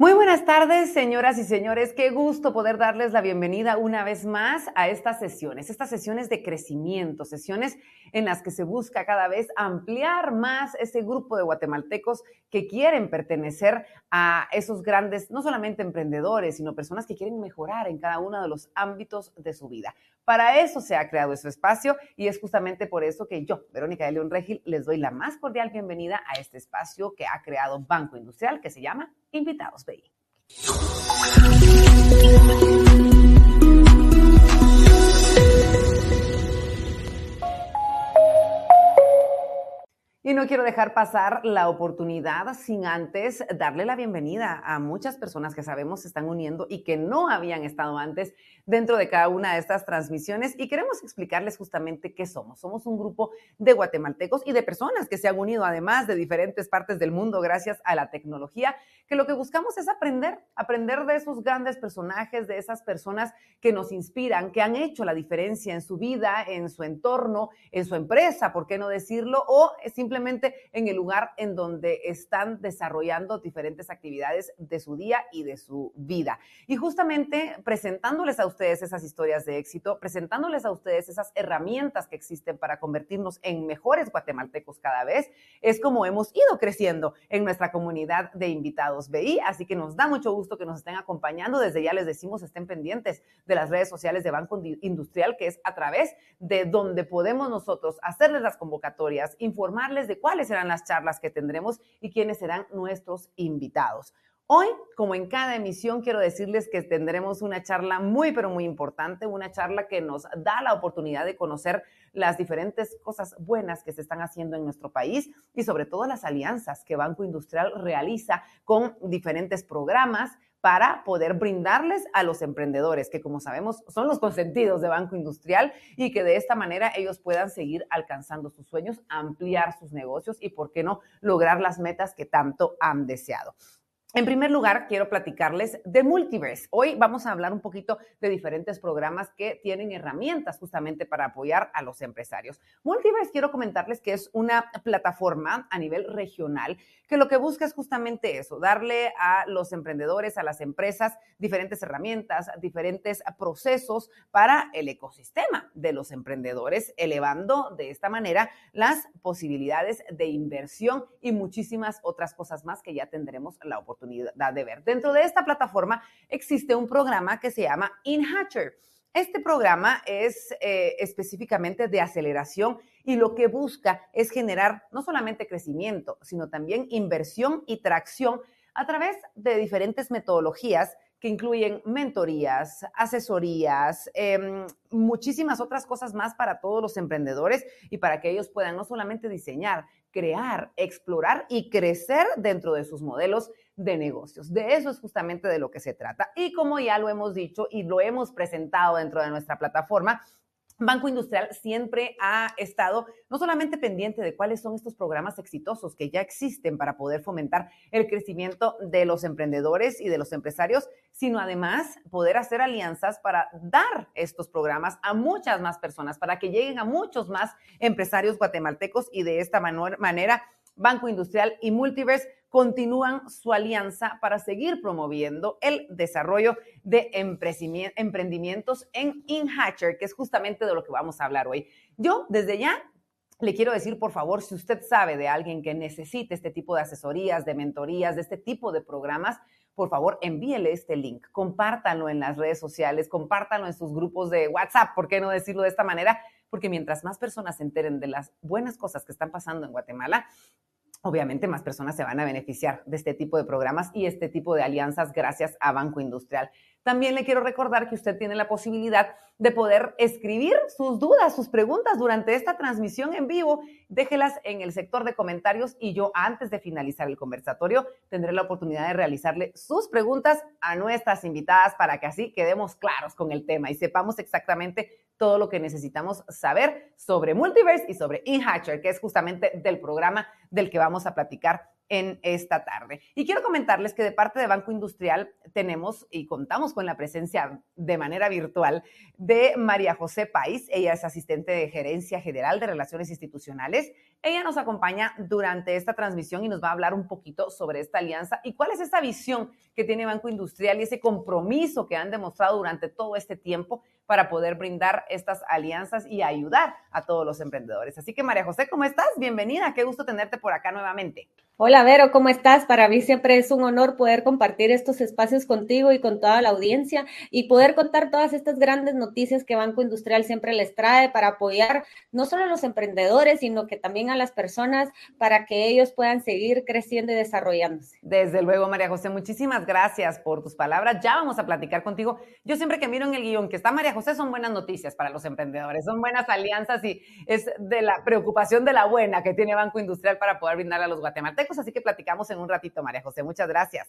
Muy buenas tardes, señoras y señores. Qué gusto poder darles la bienvenida una vez más a estas sesiones, estas sesiones de crecimiento, sesiones en las que se busca cada vez ampliar más ese grupo de guatemaltecos que quieren pertenecer a esos grandes, no solamente emprendedores, sino personas que quieren mejorar en cada uno de los ámbitos de su vida. Para eso se ha creado ese espacio y es justamente por eso que yo, Verónica de León Regil, les doy la más cordial bienvenida a este espacio que ha creado Banco Industrial que se llama Invitados BI. 哟。Y no quiero dejar pasar la oportunidad sin antes darle la bienvenida a muchas personas que sabemos se están uniendo y que no habían estado antes dentro de cada una de estas transmisiones. Y queremos explicarles justamente qué somos. Somos un grupo de guatemaltecos y de personas que se han unido además de diferentes partes del mundo gracias a la tecnología, que lo que buscamos es aprender, aprender de esos grandes personajes, de esas personas que nos inspiran, que han hecho la diferencia en su vida, en su entorno, en su empresa, ¿por qué no decirlo? O simplemente simplemente en el lugar en donde están desarrollando diferentes actividades de su día y de su vida. Y justamente presentándoles a ustedes esas historias de éxito, presentándoles a ustedes esas herramientas que existen para convertirnos en mejores guatemaltecos cada vez, es como hemos ido creciendo en nuestra comunidad de invitados BI. Así que nos da mucho gusto que nos estén acompañando. Desde ya les decimos, estén pendientes de las redes sociales de Banco Industrial, que es a través de donde podemos nosotros hacerles las convocatorias, informarles de cuáles serán las charlas que tendremos y quiénes serán nuestros invitados. Hoy, como en cada emisión, quiero decirles que tendremos una charla muy, pero muy importante, una charla que nos da la oportunidad de conocer las diferentes cosas buenas que se están haciendo en nuestro país y sobre todo las alianzas que Banco Industrial realiza con diferentes programas, para poder brindarles a los emprendedores, que como sabemos son los consentidos de Banco Industrial y que de esta manera ellos puedan seguir alcanzando sus sueños, ampliar sus negocios y, ¿por qué no?, lograr las metas que tanto han deseado. En primer lugar, quiero platicarles de Multiverse. Hoy vamos a hablar un poquito de diferentes programas que tienen herramientas justamente para apoyar a los empresarios. Multiverse, quiero comentarles que es una plataforma a nivel regional que lo que busca es justamente eso, darle a los emprendedores, a las empresas, diferentes herramientas, diferentes procesos para el ecosistema de los emprendedores, elevando de esta manera las posibilidades de inversión y muchísimas otras cosas más que ya tendremos la oportunidad de ver. Dentro de esta plataforma existe un programa que se llama InHatcher. Este programa es eh, específicamente de aceleración y lo que busca es generar no solamente crecimiento, sino también inversión y tracción a través de diferentes metodologías que incluyen mentorías, asesorías, em, muchísimas otras cosas más para todos los emprendedores y para que ellos puedan no solamente diseñar, crear, explorar y crecer dentro de sus modelos de negocios. De eso es justamente de lo que se trata. Y como ya lo hemos dicho y lo hemos presentado dentro de nuestra plataforma, Banco Industrial siempre ha estado no solamente pendiente de cuáles son estos programas exitosos que ya existen para poder fomentar el crecimiento de los emprendedores y de los empresarios, sino además poder hacer alianzas para dar estos programas a muchas más personas, para que lleguen a muchos más empresarios guatemaltecos y de esta manera Banco Industrial y Multiverse continúan su alianza para seguir promoviendo el desarrollo de emprendimientos en InHatcher, que es justamente de lo que vamos a hablar hoy. Yo desde ya le quiero decir, por favor, si usted sabe de alguien que necesite este tipo de asesorías, de mentorías, de este tipo de programas, por favor, envíele este link, compártanlo en las redes sociales, compártanlo en sus grupos de WhatsApp, ¿por qué no decirlo de esta manera? Porque mientras más personas se enteren de las buenas cosas que están pasando en Guatemala, obviamente más personas se van a beneficiar de este tipo de programas y este tipo de alianzas gracias a Banco Industrial. También le quiero recordar que usted tiene la posibilidad de poder escribir sus dudas, sus preguntas durante esta transmisión en vivo. Déjelas en el sector de comentarios y yo antes de finalizar el conversatorio tendré la oportunidad de realizarle sus preguntas a nuestras invitadas para que así quedemos claros con el tema y sepamos exactamente todo lo que necesitamos saber sobre Multiverse y sobre InHatcher, que es justamente del programa del que vamos a platicar en esta tarde. Y quiero comentarles que de parte de Banco Industrial tenemos y contamos con la presencia de manera virtual de María José País. Ella es asistente de gerencia general de relaciones institucionales. Ella nos acompaña durante esta transmisión y nos va a hablar un poquito sobre esta alianza y cuál es esa visión que tiene Banco Industrial y ese compromiso que han demostrado durante todo este tiempo para poder brindar estas alianzas y ayudar a todos los emprendedores. Así que María José, ¿cómo estás? Bienvenida, qué gusto tenerte por acá nuevamente. Hola Vero, ¿cómo estás? Para mí siempre es un honor poder compartir estos espacios contigo y con toda la audiencia y poder contar todas estas grandes noticias que Banco Industrial siempre les trae para apoyar no solo a los emprendedores, sino que también a las personas para que ellos puedan seguir creciendo y desarrollándose. Desde luego, María José, muchísimas gracias por tus palabras. Ya vamos a platicar contigo. Yo siempre que miro en el guion que está María José son buenas noticias para los emprendedores, son buenas alianzas y es de la preocupación de la buena que tiene Banco Industrial para poder brindar a los guatemaltecos así que platicamos en un ratito, María José. Muchas gracias.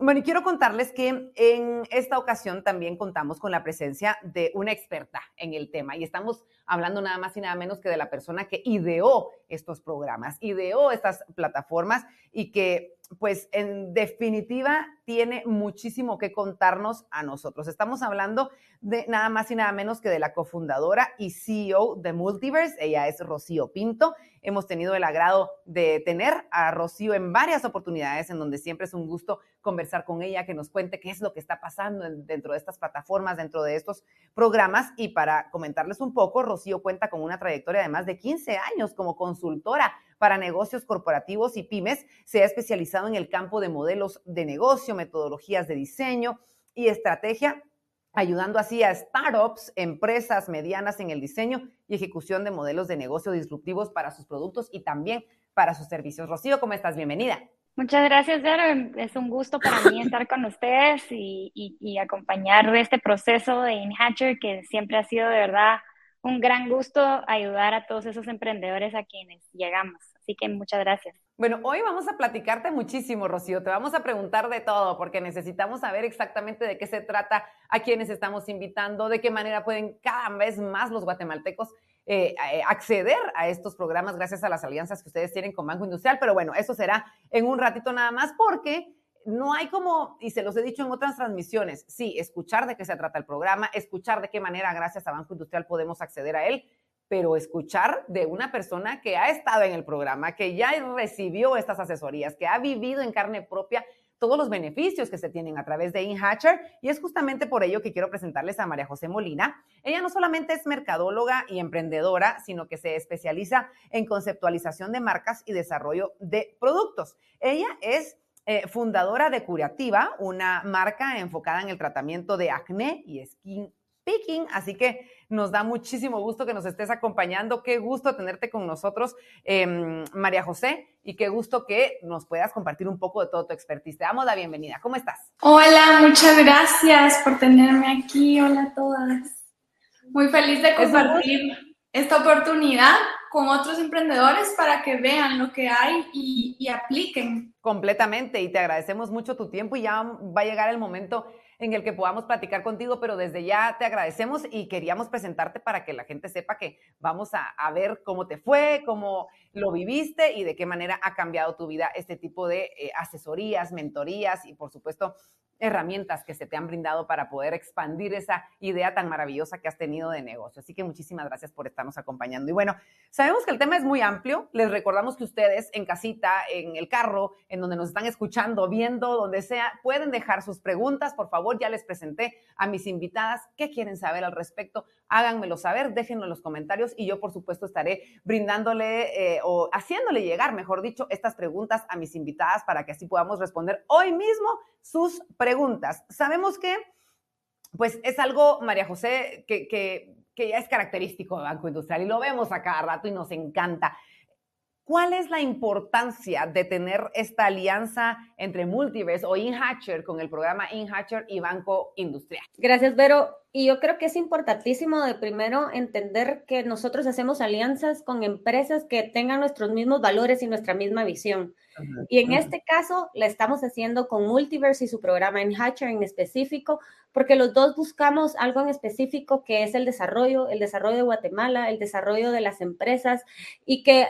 Bueno, y quiero contarles que en esta ocasión también contamos con la presencia de una experta en el tema y estamos hablando nada más y nada menos que de la persona que ideó estos programas, ideó estas plataformas y que pues en definitiva tiene muchísimo que contarnos a nosotros. Estamos hablando de nada más y nada menos que de la cofundadora y CEO de Multiverse. Ella es Rocío Pinto. Hemos tenido el agrado de tener a Rocío en varias oportunidades en donde siempre es un gusto conversar con ella, que nos cuente qué es lo que está pasando dentro de estas plataformas, dentro de estos programas. Y para comentarles un poco, Rocío cuenta con una trayectoria de más de 15 años como consultora para negocios corporativos y pymes. Se ha especializado en el campo de modelos de negocio, metodologías de diseño y estrategia ayudando así a startups, empresas medianas en el diseño y ejecución de modelos de negocio disruptivos para sus productos y también para sus servicios. Rocío, ¿cómo estás? Bienvenida. Muchas gracias, Vero. Es un gusto para mí estar con ustedes y, y acompañar este proceso de InHatcher que siempre ha sido de verdad un gran gusto ayudar a todos esos emprendedores a quienes llegamos. Así que muchas gracias. Bueno, hoy vamos a platicarte muchísimo, Rocío. Te vamos a preguntar de todo porque necesitamos saber exactamente de qué se trata, a quienes estamos invitando, de qué manera pueden cada vez más los guatemaltecos eh, eh, acceder a estos programas gracias a las alianzas que ustedes tienen con Banco Industrial. Pero bueno, eso será en un ratito nada más porque no hay como, y se los he dicho en otras transmisiones, sí, escuchar de qué se trata el programa, escuchar de qué manera gracias a Banco Industrial podemos acceder a él, pero escuchar de una persona que ha estado en el programa, que ya recibió estas asesorías, que ha vivido en carne propia todos los beneficios que se tienen a través de InHatcher y es justamente por ello que quiero presentarles a María José Molina. Ella no solamente es mercadóloga y emprendedora, sino que se especializa en conceptualización de marcas y desarrollo de productos. Ella es eh, fundadora de Curativa, una marca enfocada en el tratamiento de acné y skin picking. Así que nos da muchísimo gusto que nos estés acompañando. Qué gusto tenerte con nosotros, em, María José, y qué gusto que nos puedas compartir un poco de todo tu expertise. Te damos la bienvenida. ¿Cómo estás? Hola, muchas gracias por tenerme aquí. Hola a todas. Muy feliz de compartir esta oportunidad con otros emprendedores para que vean lo que hay y, y, apliquen. Completamente, y te agradecemos mucho tu tiempo y ya va a llegar el momento en el que podamos platicar contigo, pero desde ya te agradecemos y queríamos presentarte para que la gente sepa que vamos a, a ver cómo te fue, cómo lo viviste y de qué manera ha cambiado tu vida este tipo de eh, asesorías, mentorías y por supuesto herramientas que se te han brindado para poder expandir esa idea tan maravillosa que has tenido de negocio. Así que muchísimas gracias por estarnos acompañando. Y bueno, sabemos que el tema es muy amplio. Les recordamos que ustedes en casita, en el carro, en donde nos están escuchando, viendo, donde sea, pueden dejar sus preguntas. Por favor, ya les presenté a mis invitadas. ¿Qué quieren saber al respecto? Háganmelo saber, déjenlo en los comentarios y yo, por supuesto, estaré brindándole eh, o haciéndole llegar, mejor dicho, estas preguntas a mis invitadas para que así podamos responder hoy mismo sus preguntas. Sabemos que, pues, es algo, María José, que, que, que ya es característico de Banco Industrial y lo vemos a cada rato y nos encanta. ¿Cuál es la importancia de tener esta alianza entre Multiverse o InHatcher con el programa InHatcher y Banco Industrial? Gracias, Vero. Y yo creo que es importantísimo de primero entender que nosotros hacemos alianzas con empresas que tengan nuestros mismos valores y nuestra misma visión. Y en este caso la estamos haciendo con Multiverse y su programa InHatcher en específico, porque los dos buscamos algo en específico que es el desarrollo, el desarrollo de Guatemala, el desarrollo de las empresas y que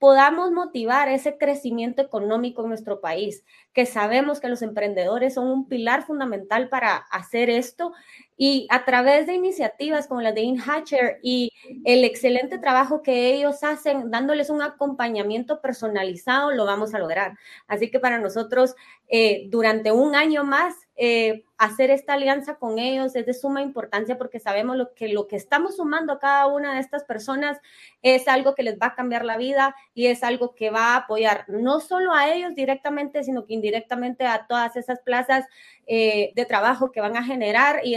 podamos motivar ese crecimiento económico en nuestro país, que sabemos que los emprendedores son un pilar fundamental para hacer esto y a través de iniciativas como la de InHatcher y el excelente trabajo que ellos hacen, dándoles un acompañamiento personalizado, lo vamos a lograr. Así que para nosotros, eh, durante un año más, eh, hacer esta alianza con ellos es de suma importancia porque sabemos lo que lo que estamos sumando a cada una de estas personas es algo que les va a cambiar la vida y es algo que va a apoyar no solo a ellos directamente, sino que indirectamente a todas esas plazas eh, de trabajo que van a generar y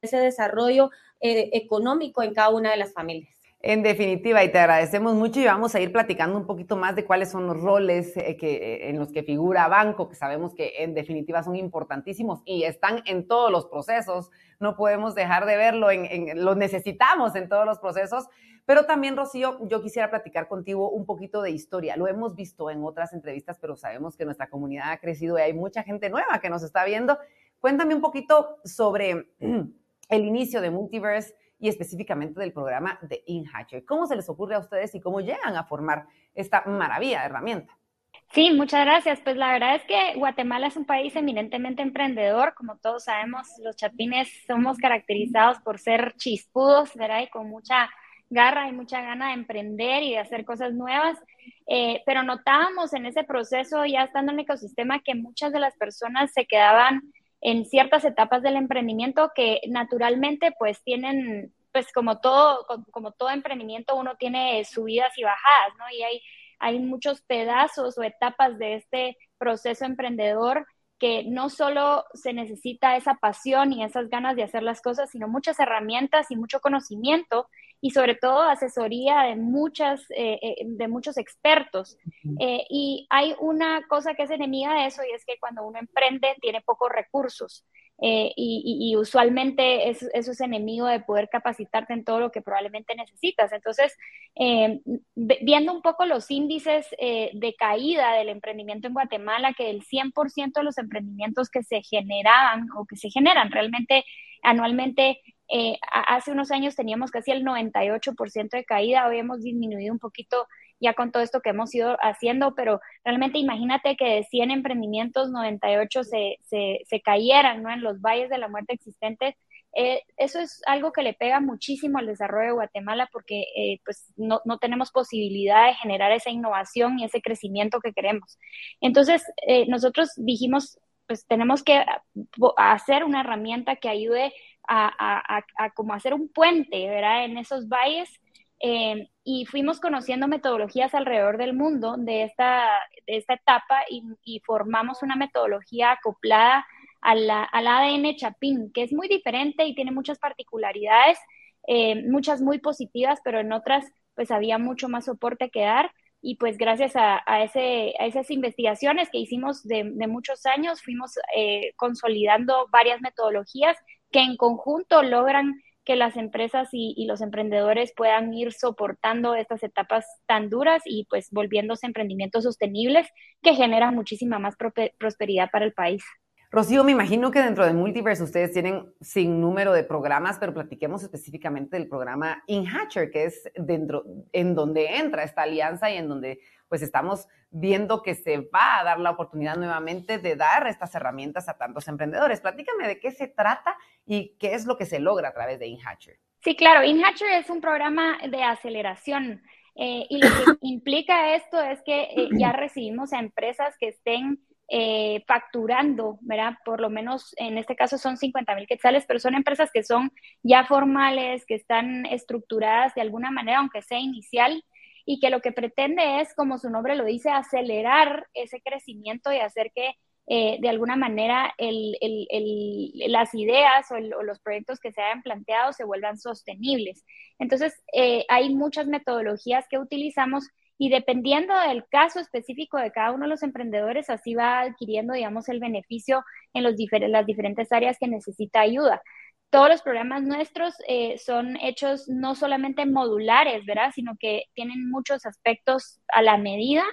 ese desarrollo eh, económico en cada una de las familias. En definitiva, y te agradecemos mucho y vamos a ir platicando un poquito más de cuáles son los roles eh, que, eh, en los que figura Banco, que sabemos que en definitiva son importantísimos y están en todos los procesos. No podemos dejar de verlo, en, los necesitamos en todos los procesos. Pero también, Rocío, yo quisiera platicar contigo un poquito de historia. Lo hemos visto en otras entrevistas, pero sabemos que nuestra comunidad ha crecido y hay mucha gente nueva que nos está viendo. Cuéntame un poquito sobre el inicio de Multiverse y específicamente del programa de InHatcher. ¿Cómo se les ocurre a ustedes y cómo llegan a formar esta maravilla de herramienta? Sí, muchas gracias. Pues la verdad es que Guatemala es un país eminentemente emprendedor. Como todos sabemos, los chapines somos caracterizados por ser chispudos, ¿verdad? Y con mucha garra y mucha gana de emprender y de hacer cosas nuevas. Eh, pero notábamos en ese proceso, ya estando en el ecosistema, que muchas de las personas se quedaban en ciertas etapas del emprendimiento que naturalmente pues tienen, pues como todo, como todo emprendimiento uno tiene subidas y bajadas, ¿no? Y hay, hay muchos pedazos o etapas de este proceso emprendedor que no solo se necesita esa pasión y esas ganas de hacer las cosas, sino muchas herramientas y mucho conocimiento y sobre todo asesoría de, muchas, eh, eh, de muchos expertos. Eh, y hay una cosa que es enemiga de eso y es que cuando uno emprende tiene pocos recursos. y, usualmente eso, es enemigo de poder capacitarte en todo lo que probablemente necesitas. Entonces, viendo un poco los índices de caída del emprendimiento en Guatemala, que el 100% de los emprendimientos que se generaban o que se generan realmente anualmente eh, hace unos años teníamos casi el 98% de caída, hoy hemos disminuido un poquito ya con todo esto que hemos ido haciendo, pero realmente imagínate que de 100 emprendimientos, 98 se, se, se cayeran ¿no? en los valles de la muerte existentes. Eh, eso es algo que le pega muchísimo al desarrollo de Guatemala porque eh, pues no, no, tenemos posibilidad de generar esa innovación y ese crecimiento que queremos. Entonces, nosotros dijimos, pues tenemos que hacer una herramienta que ayude a, como hacer un puente, ¿verdad? En esos valles. Eh, y fuimos conociendo metodologías alrededor del mundo de esta, de esta etapa y, formamos una metodología acoplada al ADN Chapín, que es muy diferente y tiene muchas particularidades, eh, muchas muy positivas, pero en otras pues había mucho más soporte que dar y pues gracias a, ese, a esas investigaciones que hicimos de, muchos años, fuimos eh, consolidando varias metodologías que en conjunto logran que las empresas y, los emprendedores puedan ir soportando estas etapas tan duras y pues volviéndose emprendimientos sostenibles que generan muchísima más prosperidad para el país. Rocío, me imagino que dentro de Multiverse ustedes tienen sin número de programas, pero platiquemos específicamente del programa InHatcher, que es dentro, en donde entra esta alianza y en donde pues estamos viendo que se va a dar la oportunidad nuevamente de dar estas herramientas a tantos emprendedores. Platícame de qué se trata y qué es lo que se logra a través de InHatcher. Sí, claro, InHatcher es un programa de aceleración eh, y lo que implica esto es que eh, ya recibimos a empresas que estén eh, facturando, ¿verdad? Por lo menos en este caso son 50 mil quetzales, pero son empresas que son ya formales, que están estructuradas de alguna manera, aunque sea inicial, y que lo que pretende es, como su nombre lo dice, acelerar ese crecimiento y hacer que eh, de alguna manera las ideas o, los proyectos que se hayan planteado se vuelvan sostenibles. Entonces, eh, hay muchas metodologías que utilizamos y dependiendo del caso específico de cada uno de los emprendedores, así va adquiriendo, digamos, el beneficio en los las diferentes áreas que necesita ayuda. Todos los programas nuestros eh, son hechos no solamente modulares, ¿verdad? Sino que tienen muchos aspectos a la medida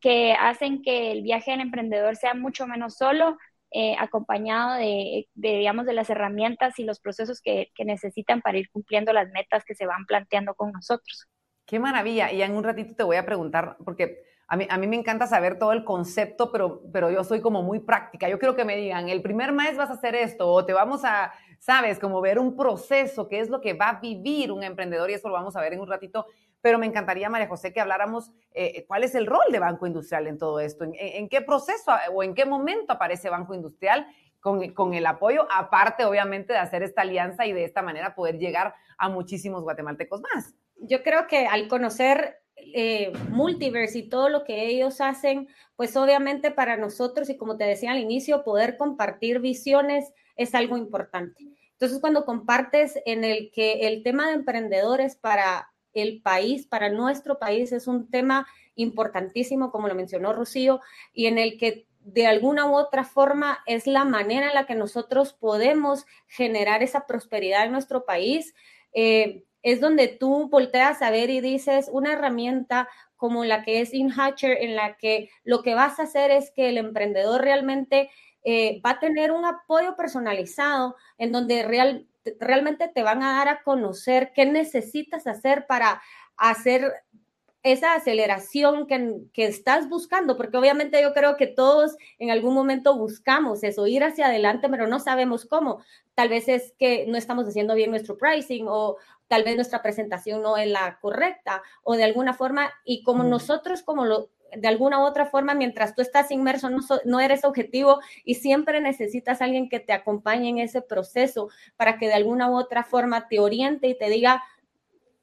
que hacen que el viaje del emprendedor sea mucho menos solo, eh, acompañado de, digamos, de las herramientas y los procesos que, que necesitan para ir cumpliendo las metas que se van planteando con nosotros. Qué maravilla. Y en un ratito te voy a preguntar, porque a mí, a mí me encanta saber todo el concepto, pero, pero yo soy como muy práctica. Yo quiero que me digan, el primer mes vas a hacer esto, o te vamos a, sabes, como ver un proceso, qué es lo que va a vivir un emprendedor, y eso lo vamos a ver en un ratito. Pero me encantaría, María José, que habláramos eh, cuál es el rol de Banco Industrial en todo esto, en, qué proceso o en qué momento aparece Banco Industrial con, con, el apoyo, aparte obviamente de hacer esta alianza y de esta manera poder llegar a muchísimos guatemaltecos más yo creo que al conocer eh, Multiverse y todo lo que ellos hacen, pues obviamente para nosotros, y como te decía al inicio, poder compartir visiones es algo importante. Entonces, cuando compartes en el que el tema de emprendedores para el país, para nuestro país, es un tema importantísimo, como lo mencionó Rocío, y en el que de alguna u otra forma es la manera en la que nosotros podemos generar esa prosperidad en nuestro país. Eh, es donde tú volteas a ver y dices una herramienta como la que es InHatcher, en la que lo que vas a hacer es que el emprendedor realmente eh, va a tener un apoyo personalizado en donde real, realmente te van a dar a conocer qué necesitas hacer para hacer esa aceleración que, que, estás buscando, porque obviamente yo creo que todos en algún momento buscamos eso, ir hacia adelante, pero no sabemos cómo. Tal vez es que no estamos haciendo bien nuestro pricing o tal vez nuestra presentación no es la correcta o de alguna forma, y como nosotros, como lo, de alguna u otra forma, mientras tú estás inmerso, no, no, eres objetivo y siempre necesitas a alguien que te acompañe en ese proceso para que de alguna u otra forma te oriente y te diga,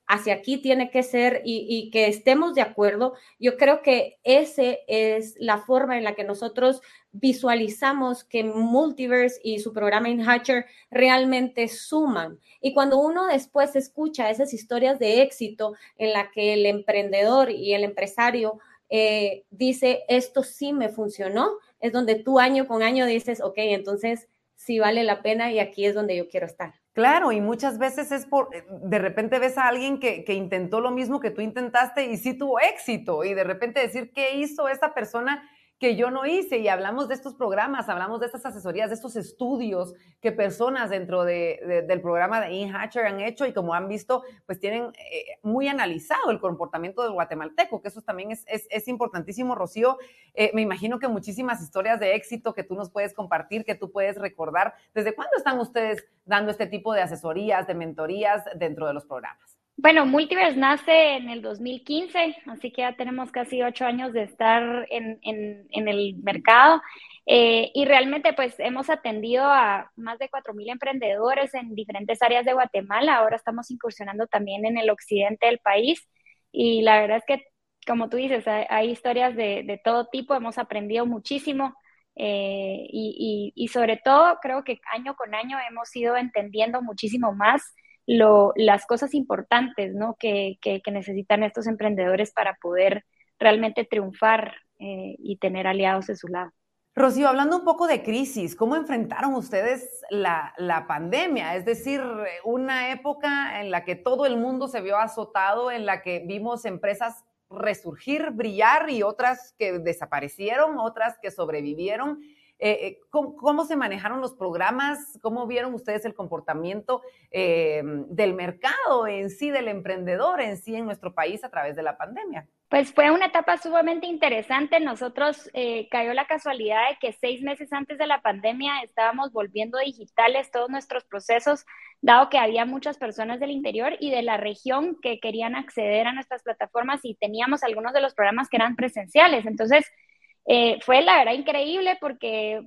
hacia aquí tiene que ser y, que estemos de acuerdo. Yo creo que esa es la forma en la que nosotros visualizamos que Multiverse y su programa InHatcher realmente suman. Y cuando uno después escucha esas historias de éxito en la que el emprendedor y el empresario eh, dice, esto sí me funcionó, es donde tú año con año dices, ok, entonces sí vale la pena y aquí es donde yo quiero estar. Claro, y muchas veces es por, eh, de repente ves a alguien que, que, intentó lo mismo que tú intentaste y sí tuvo éxito, y de repente decir, ¿qué hizo esa persona que yo no hice y hablamos de estos programas, hablamos de estas asesorías, de estos estudios que personas dentro de, del programa de InHatcher han hecho y como han visto, pues tienen eh, muy analizado el comportamiento del guatemalteco, que eso también es, es, importantísimo, Rocío. Eh, me imagino que muchísimas historias de éxito que tú nos puedes compartir, que tú puedes recordar. ¿Desde cuándo están ustedes dando este tipo de asesorías, de mentorías dentro de los programas? Bueno, Multiverse nace en el 2015, así que ya tenemos casi ocho años de estar en, el mercado. Eh, y realmente pues hemos atendido a más de 4.000 emprendedores en diferentes áreas de Guatemala. Ahora estamos incursionando también en el occidente del país. Y la verdad es que, como tú dices, hay, historias de, todo tipo, hemos aprendido muchísimo. Eh, y, y sobre todo creo que año con año hemos ido entendiendo muchísimo más lo, las cosas importantes ¿no? que, que, necesitan estos emprendedores para poder realmente triunfar eh, y tener aliados de su lado. Rocío, hablando un poco de crisis, ¿cómo enfrentaron ustedes la, la, pandemia? Es decir, una época en la que todo el mundo se vio azotado, en la que vimos empresas resurgir, brillar y otras que desaparecieron, otras que sobrevivieron. Eh, eh, ¿cómo, se manejaron los programas? ¿Cómo vieron ustedes el comportamiento eh, del mercado en sí, del emprendedor en sí en nuestro país a través de la pandemia? Pues fue una etapa sumamente interesante. Nosotros cayó la casualidad de que seis meses antes de la pandemia estábamos volviendo digitales todos nuestros procesos, dado que había muchas personas del interior y de la región que querían acceder a nuestras plataformas y teníamos algunos de los programas que eran presenciales. Entonces, eh, fue la verdad increíble porque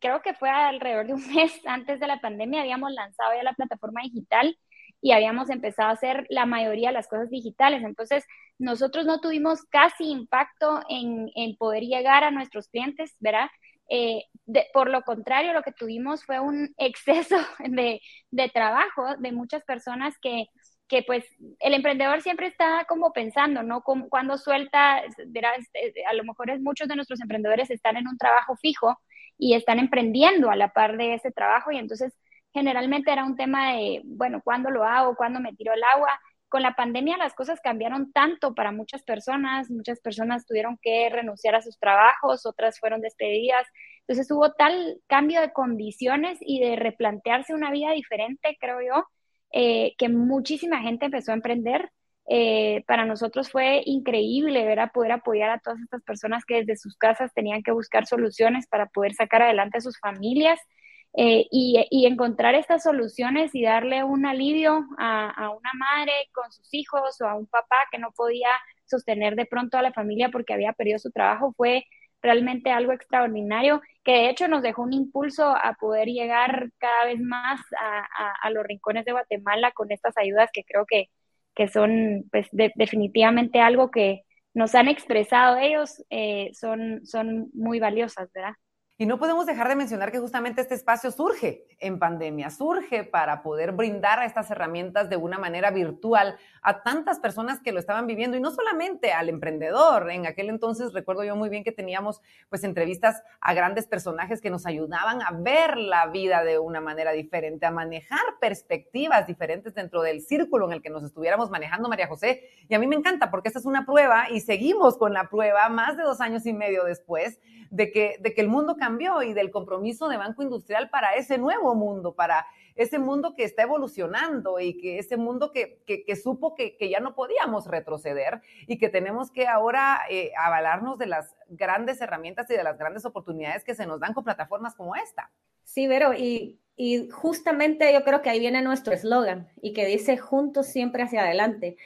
creo que fue alrededor de un mes antes de la pandemia, habíamos lanzado ya la plataforma digital y habíamos empezado a hacer la mayoría de las cosas digitales. Entonces, nosotros no tuvimos casi impacto en, en poder llegar a nuestros clientes, ¿verdad? Eh, por lo contrario, lo que tuvimos fue un exceso de, de trabajo de muchas personas que que pues el emprendedor siempre está como pensando, ¿no? Cuando suelta, este, a lo mejor muchos de nuestros emprendedores están en un trabajo fijo y están emprendiendo a la par de ese trabajo y entonces generalmente era un tema de, bueno, ¿cuándo lo hago? ¿Cuándo me tiro el agua? Con la pandemia las cosas cambiaron tanto para muchas personas, muchas personas tuvieron que renunciar a sus trabajos, otras fueron despedidas, entonces hubo tal cambio de condiciones y de replantearse una vida diferente, creo yo, eh, que muchísima gente empezó a emprender eh, para nosotros fue increíble ver a poder apoyar a todas estas personas que desde sus casas tenían que buscar soluciones para poder sacar adelante a sus familias. Eh, y, encontrar estas soluciones y darle un alivio a, a, una madre con sus hijos o a un papá que no podía sostener de pronto a la familia porque había perdido su trabajo fue realmente algo extraordinario que de hecho nos dejó un impulso a poder llegar cada vez más a, los rincones de Guatemala con estas ayudas que creo que, que son pues, definitivamente algo que nos han expresado ellos, eh, son, son muy valiosas, ¿verdad? Y no podemos dejar de mencionar que justamente este espacio surge en pandemia, surge para poder brindar estas herramientas de una manera virtual a tantas personas que lo estaban viviendo y no solamente al emprendedor. En aquel entonces recuerdo yo muy bien que teníamos pues entrevistas a grandes personajes que nos ayudaban a ver la vida de una manera diferente, a manejar perspectivas diferentes dentro del círculo en el que nos estuviéramos manejando María José. Y a mí me encanta porque esta es una prueba y seguimos con la prueba más de dos años y medio después de que, de que el mundo cambió y del compromiso de Banco Industrial para ese nuevo mundo, para ese mundo que está evolucionando y que ese mundo que, que, supo que, que, ya no podíamos retroceder y que tenemos que ahora eh, avalarnos de las grandes herramientas y de las grandes oportunidades que se nos dan con plataformas como esta. Sí, Vero, y, y justamente yo creo que ahí viene nuestro eslogan y que dice juntos siempre hacia adelante.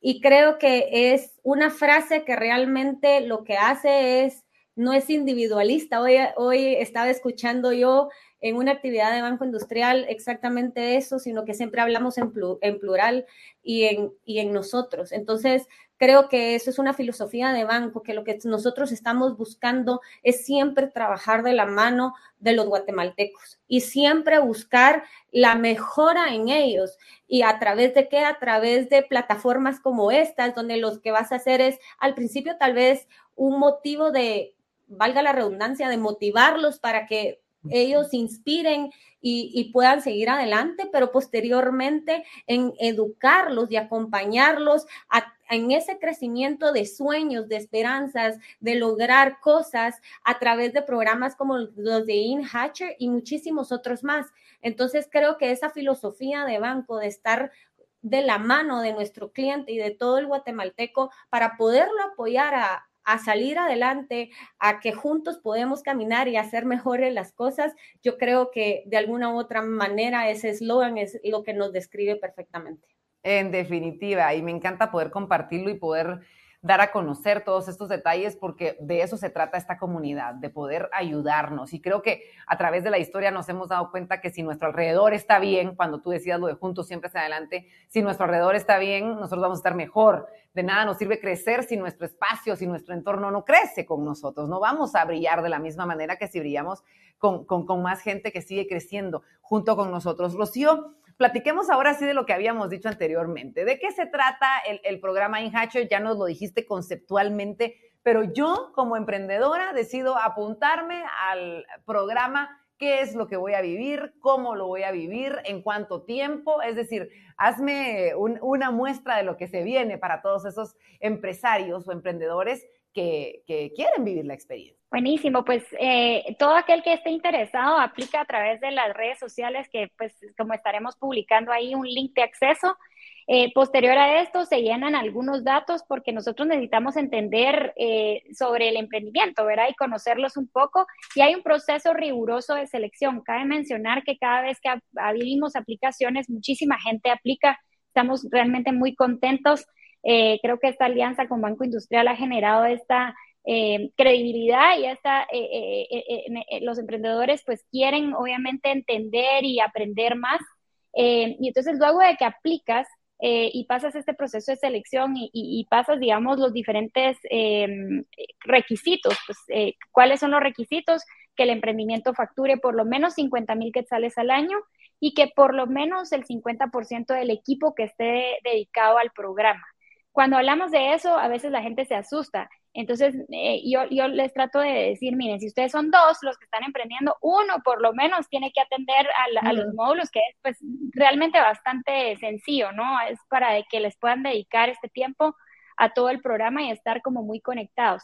Y creo que es una frase que realmente lo que hace es no es individualista. Hoy, hoy estaba escuchando yo en una actividad de Banco Industrial exactamente eso, sino que siempre hablamos en, plural y en, y en nosotros. Entonces, creo que eso es una filosofía de banco, que lo que nosotros estamos buscando es siempre trabajar de la mano de los guatemaltecos y siempre buscar la mejora en ellos. ¿Y a través de qué? A través de plataformas como estas, donde lo que vas a hacer es, al principio tal vez, un motivo de valga la redundancia, de motivarlos para que ellos inspiren y, puedan seguir adelante, pero posteriormente en educarlos y acompañarlos en ese crecimiento de sueños, de esperanzas, de lograr cosas a través de programas como los de InHatcher y muchísimos otros más. Entonces creo que esa filosofía de banco, de estar de la mano de nuestro cliente y de todo el guatemalteco para poderlo apoyar a, a salir adelante, a que juntos podemos caminar y hacer mejores las cosas, yo creo que de alguna u otra manera ese eslogan es lo que nos describe perfectamente. En definitiva, y me encanta poder compartirlo y poder dar a conocer todos estos detalles porque de eso se trata esta comunidad, de poder ayudarnos. Y creo que a través de la historia nos hemos dado cuenta que si nuestro alrededor está bien, cuando tú decías lo de juntos siempre hacia adelante, si nuestro alrededor está bien, nosotros vamos a estar mejor. De nada nos sirve crecer si nuestro espacio, si nuestro entorno no crece con nosotros. No vamos a brillar de la misma manera que si brillamos con, con, más gente que sigue creciendo junto con nosotros. Rocío, platiquemos ahora sí de lo que habíamos dicho anteriormente. ¿De qué se trata el, programa InHatcher? Ya nos lo dijiste conceptualmente, pero yo como emprendedora decido apuntarme al programa qué es lo que voy a vivir, cómo lo voy a vivir, en cuánto tiempo. Es decir, hazme una muestra de lo que se viene para todos esos empresarios o emprendedores que, quieren vivir la experiencia. Buenísimo, pues eh, todo aquel que esté interesado aplica a través de las redes sociales que pues como estaremos publicando ahí un link de acceso. Eh, posterior a esto se llenan algunos datos porque nosotros necesitamos entender eh, sobre el emprendimiento, ¿verdad? Y conocerlos un poco. Y hay un proceso riguroso de selección. Cabe mencionar que cada vez que abrimos aplicaciones, muchísima gente aplica. Estamos realmente muy contentos eh, creo que esta alianza con Banco Industrial ha generado esta eh, credibilidad y esta, eh, los emprendedores pues quieren obviamente entender y aprender más. y entonces luego de que aplicas y pasas este proceso de selección y, pasas, digamos, los diferentes requisitos, pues, ¿cuáles son los requisitos? Que el emprendimiento facture por lo menos 50 mil quetzales al año y que por lo menos el 50% del equipo que esté dedicado al programa. Cuando hablamos de eso, a veces la gente se asusta. Entonces, eh, yo, yo les trato de decir, miren, si ustedes son dos los que están emprendiendo, uno por lo menos tiene que atender a, los módulos, que es pues realmente bastante sencillo, ¿no? Es para que les puedan dedicar este tiempo a todo el programa y estar como muy conectados.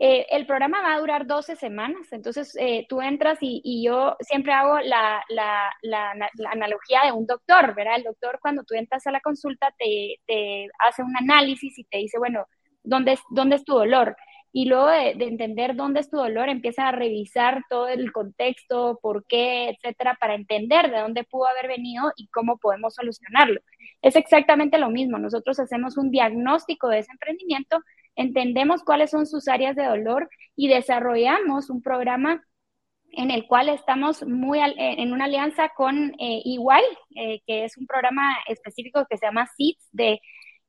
Eh, el programa va a durar 12 semanas, entonces eh, tú entras y, yo siempre hago la, analogía de un doctor, ¿verdad? El doctor cuando tú entras a la consulta te, hace un análisis y te dice, bueno, ¿dónde, dónde es tu dolor? Y luego de, entender dónde es tu dolor, empieza a revisar todo el contexto, por qué, etcétera, para entender de dónde pudo haber venido y cómo podemos solucionarlo. Es exactamente lo mismo. Nosotros hacemos un diagnóstico de ese emprendimiento entendemos cuáles son sus áreas de dolor y desarrollamos un programa en el cual estamos muy en una alianza con eh, eh, que es un programa específico que se llama SEEDS de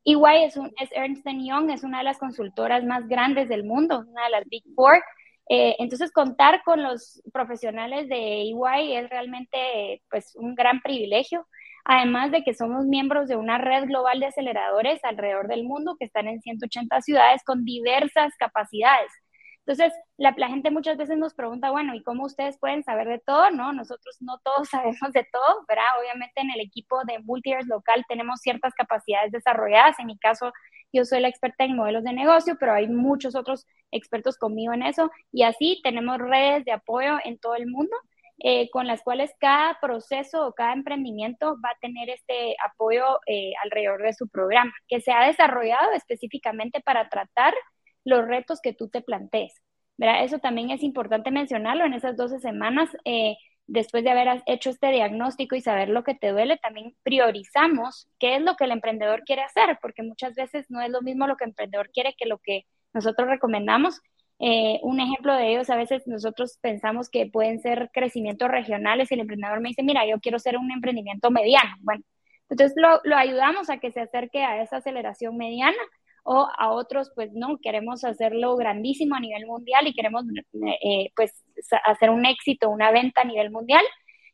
EY es, un, es Ernst Young, es una de las consultoras más grandes del mundo, una de las Big Four. Eh, entonces, contar con los profesionales de EY es realmente pues, un gran privilegio además de que somos miembros de una red global de aceleradores alrededor del mundo que están en 180 ciudades con diversas capacidades. Entonces, la, gente muchas veces nos pregunta, bueno, ¿y cómo ustedes pueden saber de todo? No, nosotros no todos sabemos de todo, ¿verdad? Obviamente en el equipo de Multiverse local tenemos ciertas capacidades desarrolladas. En mi caso, yo soy la experta en modelos de negocio, pero hay muchos otros expertos conmigo en eso. Y así tenemos redes de apoyo en todo el mundo eh, con las cuales cada proceso o cada emprendimiento va a tener este apoyo eh, alrededor de su programa, que se ha desarrollado específicamente para tratar los retos que tú te plantees. ¿verdad? Eso también es importante mencionarlo en esas 12 semanas. Eh, después de haber hecho este diagnóstico y saber lo que te duele, también priorizamos qué es lo que el emprendedor quiere hacer, porque muchas veces no es lo mismo lo que el emprendedor quiere que lo que nosotros recomendamos eh, un ejemplo de ellos, a veces nosotros pensamos que pueden ser crecimientos regionales y el emprendedor me dice, mira, yo quiero ser un emprendimiento mediano. Bueno, entonces lo, lo ayudamos a que se acerque a esa aceleración mediana o a otros, pues no, queremos hacerlo grandísimo a nivel mundial y queremos eh, pues hacer un éxito, una venta a nivel mundial.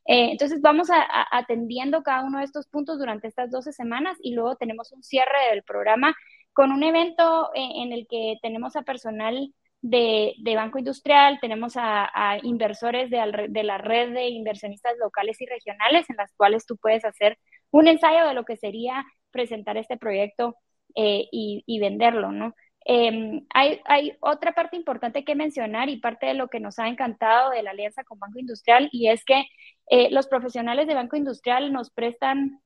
Eh, entonces vamos a, atendiendo cada uno de estos puntos durante estas 12 semanas y luego tenemos un cierre del programa con un evento en el que tenemos a personal de, Banco Industrial, tenemos a, inversores de, la red de inversionistas locales y regionales en las cuales tú puedes hacer un ensayo de lo que sería presentar este proyecto eh, y, venderlo, ¿no? Em, hay, otra parte importante que mencionar y parte de lo que nos ha encantado de la alianza con Banco Industrial y es que eh, los profesionales de Banco Industrial nos prestan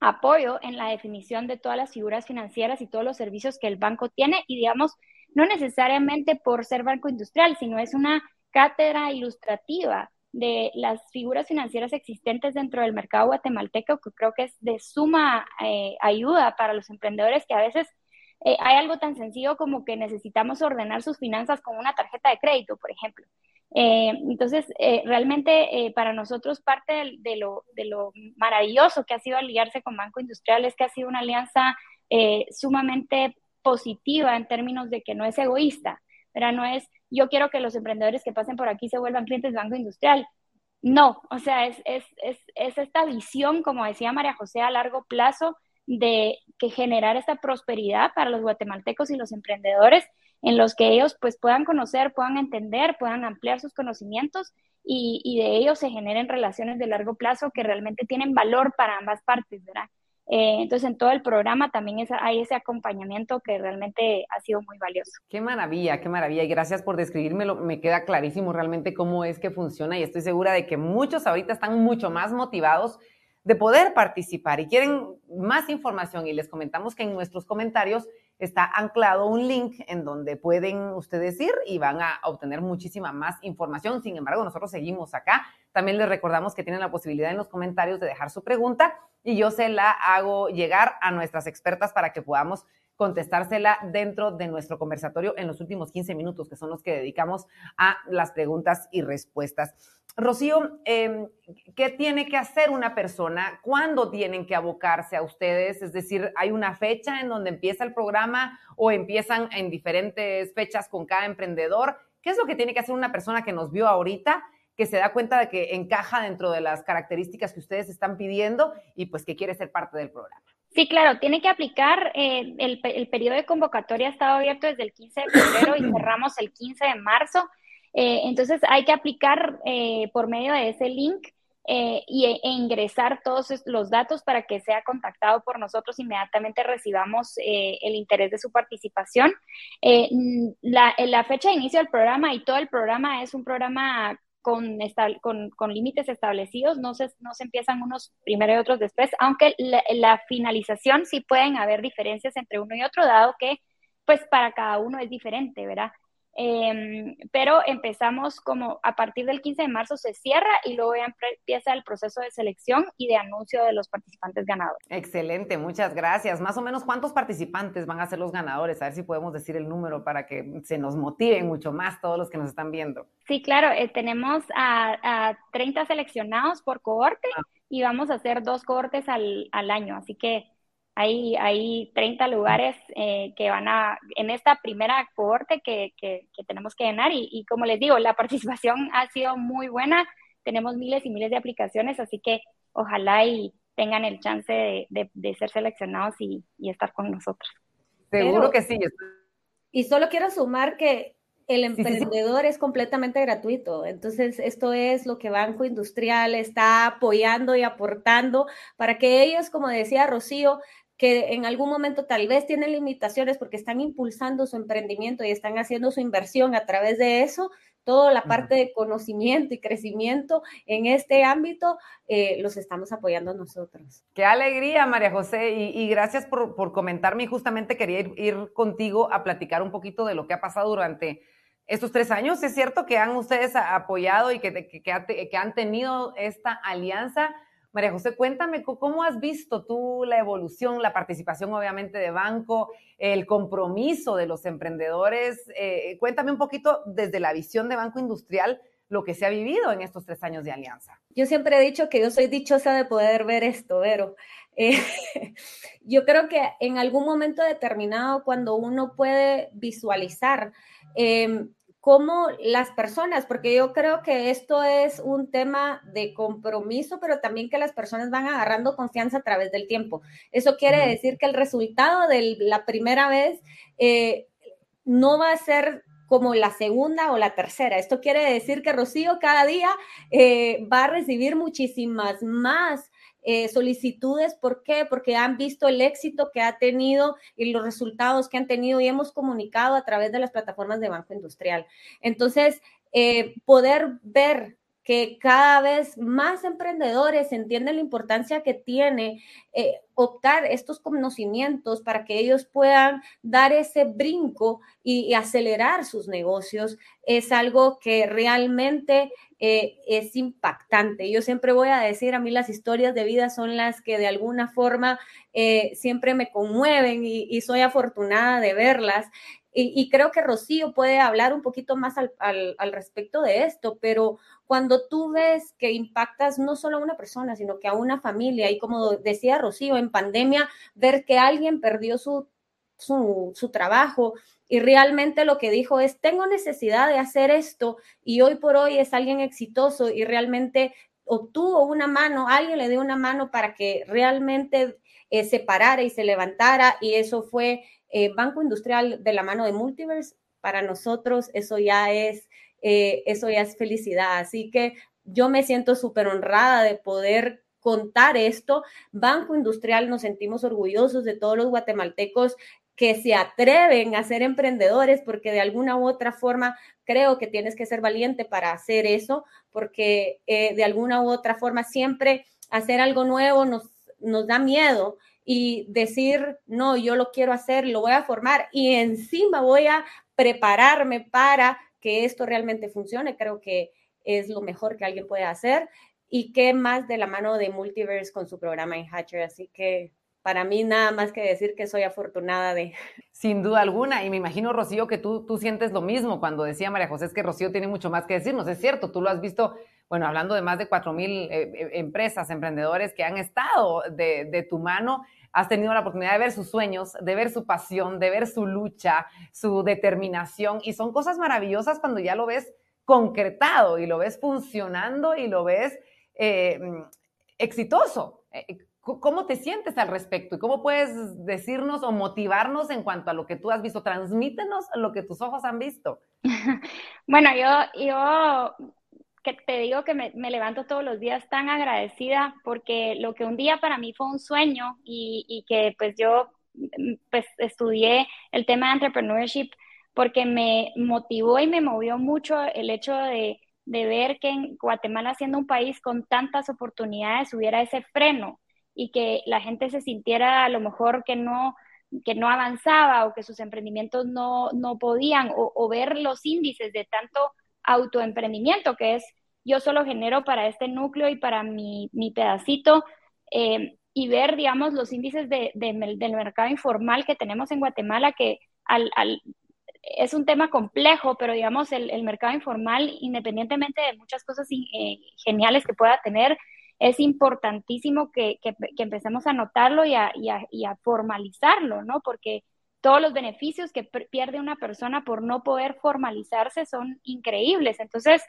apoyo en la definición de todas las figuras financieras y todos los servicios que el banco tiene y digamos, no necesariamente por ser banco industrial, sino es una cátedra ilustrativa de las figuras financieras existentes dentro del mercado guatemalteco, que creo que es de suma eh, ayuda para los emprendedores que a veces eh, hay algo tan sencillo como que necesitamos ordenar sus finanzas con una tarjeta de crédito, por ejemplo. Eh, entonces, realmente para nosotros parte de, lo, de, lo, maravilloso que ha sido aliarse con Banco Industrial es que ha sido una alianza sumamente positiva en términos de que no es egoísta, pero no es yo quiero que los emprendedores que pasen por aquí se vuelvan clientes de Banco Industrial. No, o sea, es, es, es, es esta visión, como decía María José, a largo plazo de que generar esta prosperidad para los guatemaltecos y los emprendedores en los que ellos pues puedan conocer, puedan entender, puedan ampliar sus conocimientos y, y de ellos se generen relaciones de largo plazo que realmente tienen valor para ambas partes, ¿verdad? Eh, entonces, en todo el programa también hay ese acompañamiento que realmente ha sido muy valioso. Qué maravilla, qué maravilla. Y gracias por describírmelo. Me queda clarísimo realmente cómo es que funciona y estoy segura de que muchos ahorita están mucho más motivados de poder participar y quieren más información y les comentamos que en nuestros comentarios está anclado un link en donde pueden ustedes ir y van a obtener muchísima más información. Sin embargo, nosotros seguimos acá. También les recordamos que tienen la posibilidad en los comentarios de dejar su pregunta y yo se la hago llegar a nuestras expertas para que podamos contestársela dentro de nuestro conversatorio en los últimos 15 minutos, que son los que dedicamos a las preguntas y respuestas. Rocío, em, ¿qué tiene que hacer una persona? ¿Cuándo tienen que abocarse a ustedes? Es decir, ¿hay una fecha en donde empieza el programa o empiezan en diferentes fechas con cada emprendedor? ¿Qué es lo que tiene que hacer una persona que nos vio ahorita que se da cuenta de que encaja dentro de las características que ustedes están pidiendo y pues que quiere ser parte del programa. Sí, claro, tiene que aplicar, eh, el, el, periodo de convocatoria ha estado abierto desde el 15 de febrero y cerramos el 15 de marzo, eh, entonces hay que aplicar eh, por medio de ese link eh, y, e, ingresar todos los datos para que sea contactado por nosotros inmediatamente recibamos el interés de su participación. La, fecha de inicio del programa y todo el programa es un programa con límites establecidos, no se, no se empiezan unos primero y otros después, aunque la, la finalización sí pueden haber diferencias entre uno y otro, dado que pues para cada uno es diferente, ¿verdad? Em, pero empezamos como a partir del 15 de marzo se cierra y luego ya empieza el proceso de selección y de anuncio de los participantes ganadores. Excelente, muchas gracias. Más o menos cuántos participantes van a ser los ganadores, a ver si podemos decir el número para que se nos motiven mucho más todos los que nos están viendo. Sí, claro, eh, tenemos a, a, 30 seleccionados por cohorte ah. y vamos a hacer dos cohortes al, al año, así que hay, hay 30 lugares eh, que van a, en esta primera cohorte que, que, tenemos que llenar y, y, como les digo, la participación ha sido muy buena, tenemos miles y miles de aplicaciones, así que ojalá y tengan el chance de, de, ser seleccionados y, y, estar con nosotros. Seguro que sí. Y solo quiero sumar que el emprendedor es completamente gratuito. Entonces, esto es lo que Banco Industrial está apoyando y aportando para que ellos, como decía Rocío, que en algún momento tal vez tienen limitaciones porque están impulsando su emprendimiento y están haciendo su inversión a través de eso, toda la parte de conocimiento y crecimiento en este ámbito, eh, los estamos apoyando nosotros. Qué alegría, María José, y, gracias por, por, comentarme. Y justamente quería ir, contigo a platicar un poquito de lo que ha pasado durante estos tres años. Es cierto que han ustedes apoyado y que, que han tenido esta alianza María José, cuéntame cómo has visto tú la evolución, la participación obviamente de banco, el compromiso de los emprendedores. Eh, cuéntame un poquito desde la visión de Banco Industrial lo que se ha vivido en estos tres años de alianza. Yo siempre he dicho que yo soy dichosa de poder ver esto, pero eh, yo creo que en algún momento determinado, cuando uno puede visualizar eh, cómo las personas, porque yo creo que esto es un tema de compromiso, pero también que las personas van agarrando confianza a través del tiempo. Eso quiere decir que el resultado de la primera vez eh, no va a ser como la segunda o la tercera. Esto quiere decir que Rocío cada día eh, va a recibir muchísimas más eh, solicitudes. ¿Por qué? Porque han visto el éxito que ha tenido y los resultados que han tenido y hemos comunicado a través de las plataformas de Banco Industrial. Entonces, eh, poder ver que cada vez más emprendedores entienden la importancia que tiene eh, optar estos conocimientos para que ellos puedan dar ese brinco y, acelerar sus negocios, es algo que realmente eh, es impactante. Yo siempre voy a decir, a mí las historias de vida son las que de alguna forma eh, siempre me conmueven y, soy afortunada de verlas. Y, creo que Rocío puede hablar un poquito más al, al respecto de esto, pero cuando tú ves que impactas no solo a una persona, sino que a una familia, y como decía Rocío, en pandemia, ver que alguien perdió su, su, trabajo y realmente lo que dijo es, tengo necesidad de hacer esto y hoy por hoy es alguien exitoso y realmente obtuvo una mano, alguien le dio una mano para que realmente eh, se parara y se levantara y eso fue eh, Banco Industrial de la mano de Multiverse. Para nosotros eso ya es eh, eso ya es felicidad. Así que yo me siento súper honrada de poder contar esto. Banco Industrial nos sentimos orgullosos de todos los guatemaltecos que se atreven a ser emprendedores, porque de alguna u otra forma creo que tienes que ser valiente para hacer eso, porque eh, de alguna u otra forma siempre hacer algo nuevo nos, nos da miedo y decir, no, yo lo quiero hacer, lo voy a formar y encima voy a prepararme para que esto realmente funcione, creo que es lo mejor que alguien puede hacer. Y qué más de la mano de Multiverse con su programa en Hatcher. Así que para mí nada más que decir que soy afortunada de... Sin duda alguna, y me imagino, Rocío, que tú, tú sientes lo mismo cuando decía María José, es que Rocío tiene mucho más que decirnos, es cierto, tú lo has visto, bueno, hablando de más de cuatro mil eh, eh, empresas, emprendedores que han estado de, de tu mano has tenido la oportunidad de ver sus sueños, de ver su pasión, de ver su lucha, su determinación. Y son cosas maravillosas cuando ya lo ves concretado y lo ves funcionando y lo ves eh, exitoso. Eh, ¿Cómo te sientes al respecto y cómo puedes decirnos o motivarnos en cuanto a lo que tú has visto? Transmítenos lo que tus ojos han visto. Bueno, yo, yo que te digo que me, levanto todos los días tan agradecida porque lo que un día para mí fue un sueño y, y que pues yo mm, pues estudié el tema de entrepreneurship porque me motivó y me movió mucho el hecho de, de ver que en Guatemala, siendo un país con tantas oportunidades, hubiera ese freno y que la gente se sintiera a lo mejor que no, que no avanzaba o que sus emprendimientos no, no podían o, ver los índices de tanto autoemprendimiento que es yo solo genero para este núcleo y para mi, mi pedacito eh, y ver, digamos, los índices de, del mercado informal que tenemos en Guatemala que al, es un tema complejo, pero digamos, el, el mercado informal, independientemente de muchas cosas eh, geniales que pueda tener, es importantísimo que, que, empecemos a notarlo y a, y, a, y a, formalizarlo, ¿no? Porque todos los beneficios que pierde una persona por no poder formalizarse son increíbles. Entonces,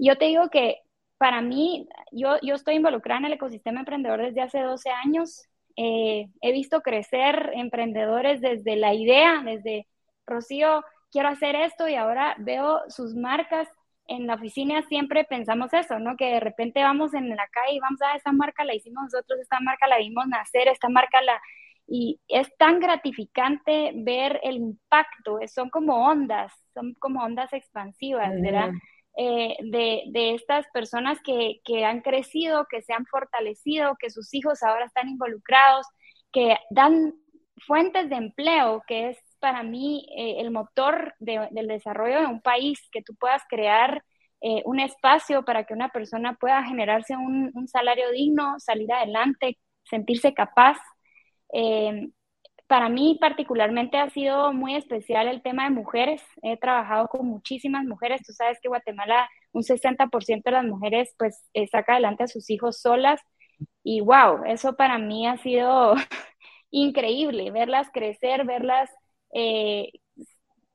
yo te digo que para mí, yo, yo estoy involucrada en el ecosistema emprendedor desde hace 12 años. Eh, he visto crecer emprendedores desde la idea, desde Rocío, quiero hacer esto y ahora veo sus marcas en la oficina siempre pensamos eso, ¿no? Que de repente vamos en la calle y vamos a ah, esta marca la hicimos nosotros, esta marca la vimos nacer, esta marca la y es tan gratificante ver el impacto, son como ondas, son como ondas expansivas, ¿verdad? Eh, de, de, estas personas que, que han crecido, que se han fortalecido, que sus hijos ahora están involucrados, que dan fuentes de empleo, que es para mí eh, el motor del desarrollo de un país, que tú puedas crear eh, un espacio para que una persona pueda generarse un, salario digno, salir adelante, sentirse capaz. Eh, para mí particularmente ha sido muy especial el tema de mujeres. He trabajado con muchísimas mujeres. Tú sabes que Guatemala un 60% de las mujeres pues saca adelante a sus hijos solas. Y wow, eso para mí ha sido increíble, verlas crecer, verlas eh,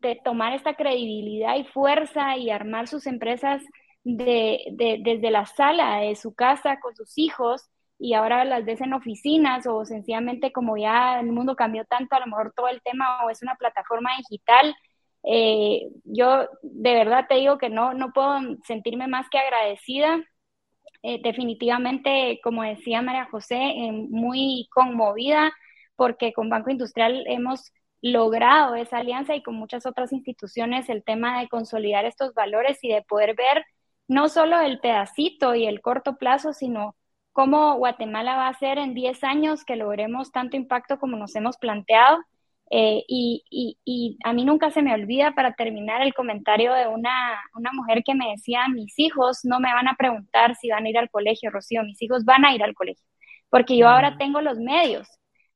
de tomar esta credibilidad y fuerza y armar sus empresas de, desde la sala de su casa con sus hijos y ahora las ves en oficinas o sencillamente como ya el mundo cambió tanto, a lo mejor todo el tema o es una plataforma digital. Eh, yo de verdad te digo que no, no puedo sentirme más que agradecida. Eh, definitivamente, como decía María José, muy conmovida porque con Banco Industrial hemos logrado esa alianza y con muchas otras instituciones el tema de consolidar estos valores y de poder ver no solo el pedacito y el corto plazo, sino cómo Guatemala va a ser en 10 años que logremos tanto impacto como nos hemos planteado. Eh, y, y, a mí nunca se me olvida para terminar el comentario de una, una mujer que me decía, mis hijos no me van a preguntar si van a ir al colegio, Rocío, mis hijos van a ir al colegio, porque yo ahora tengo los medios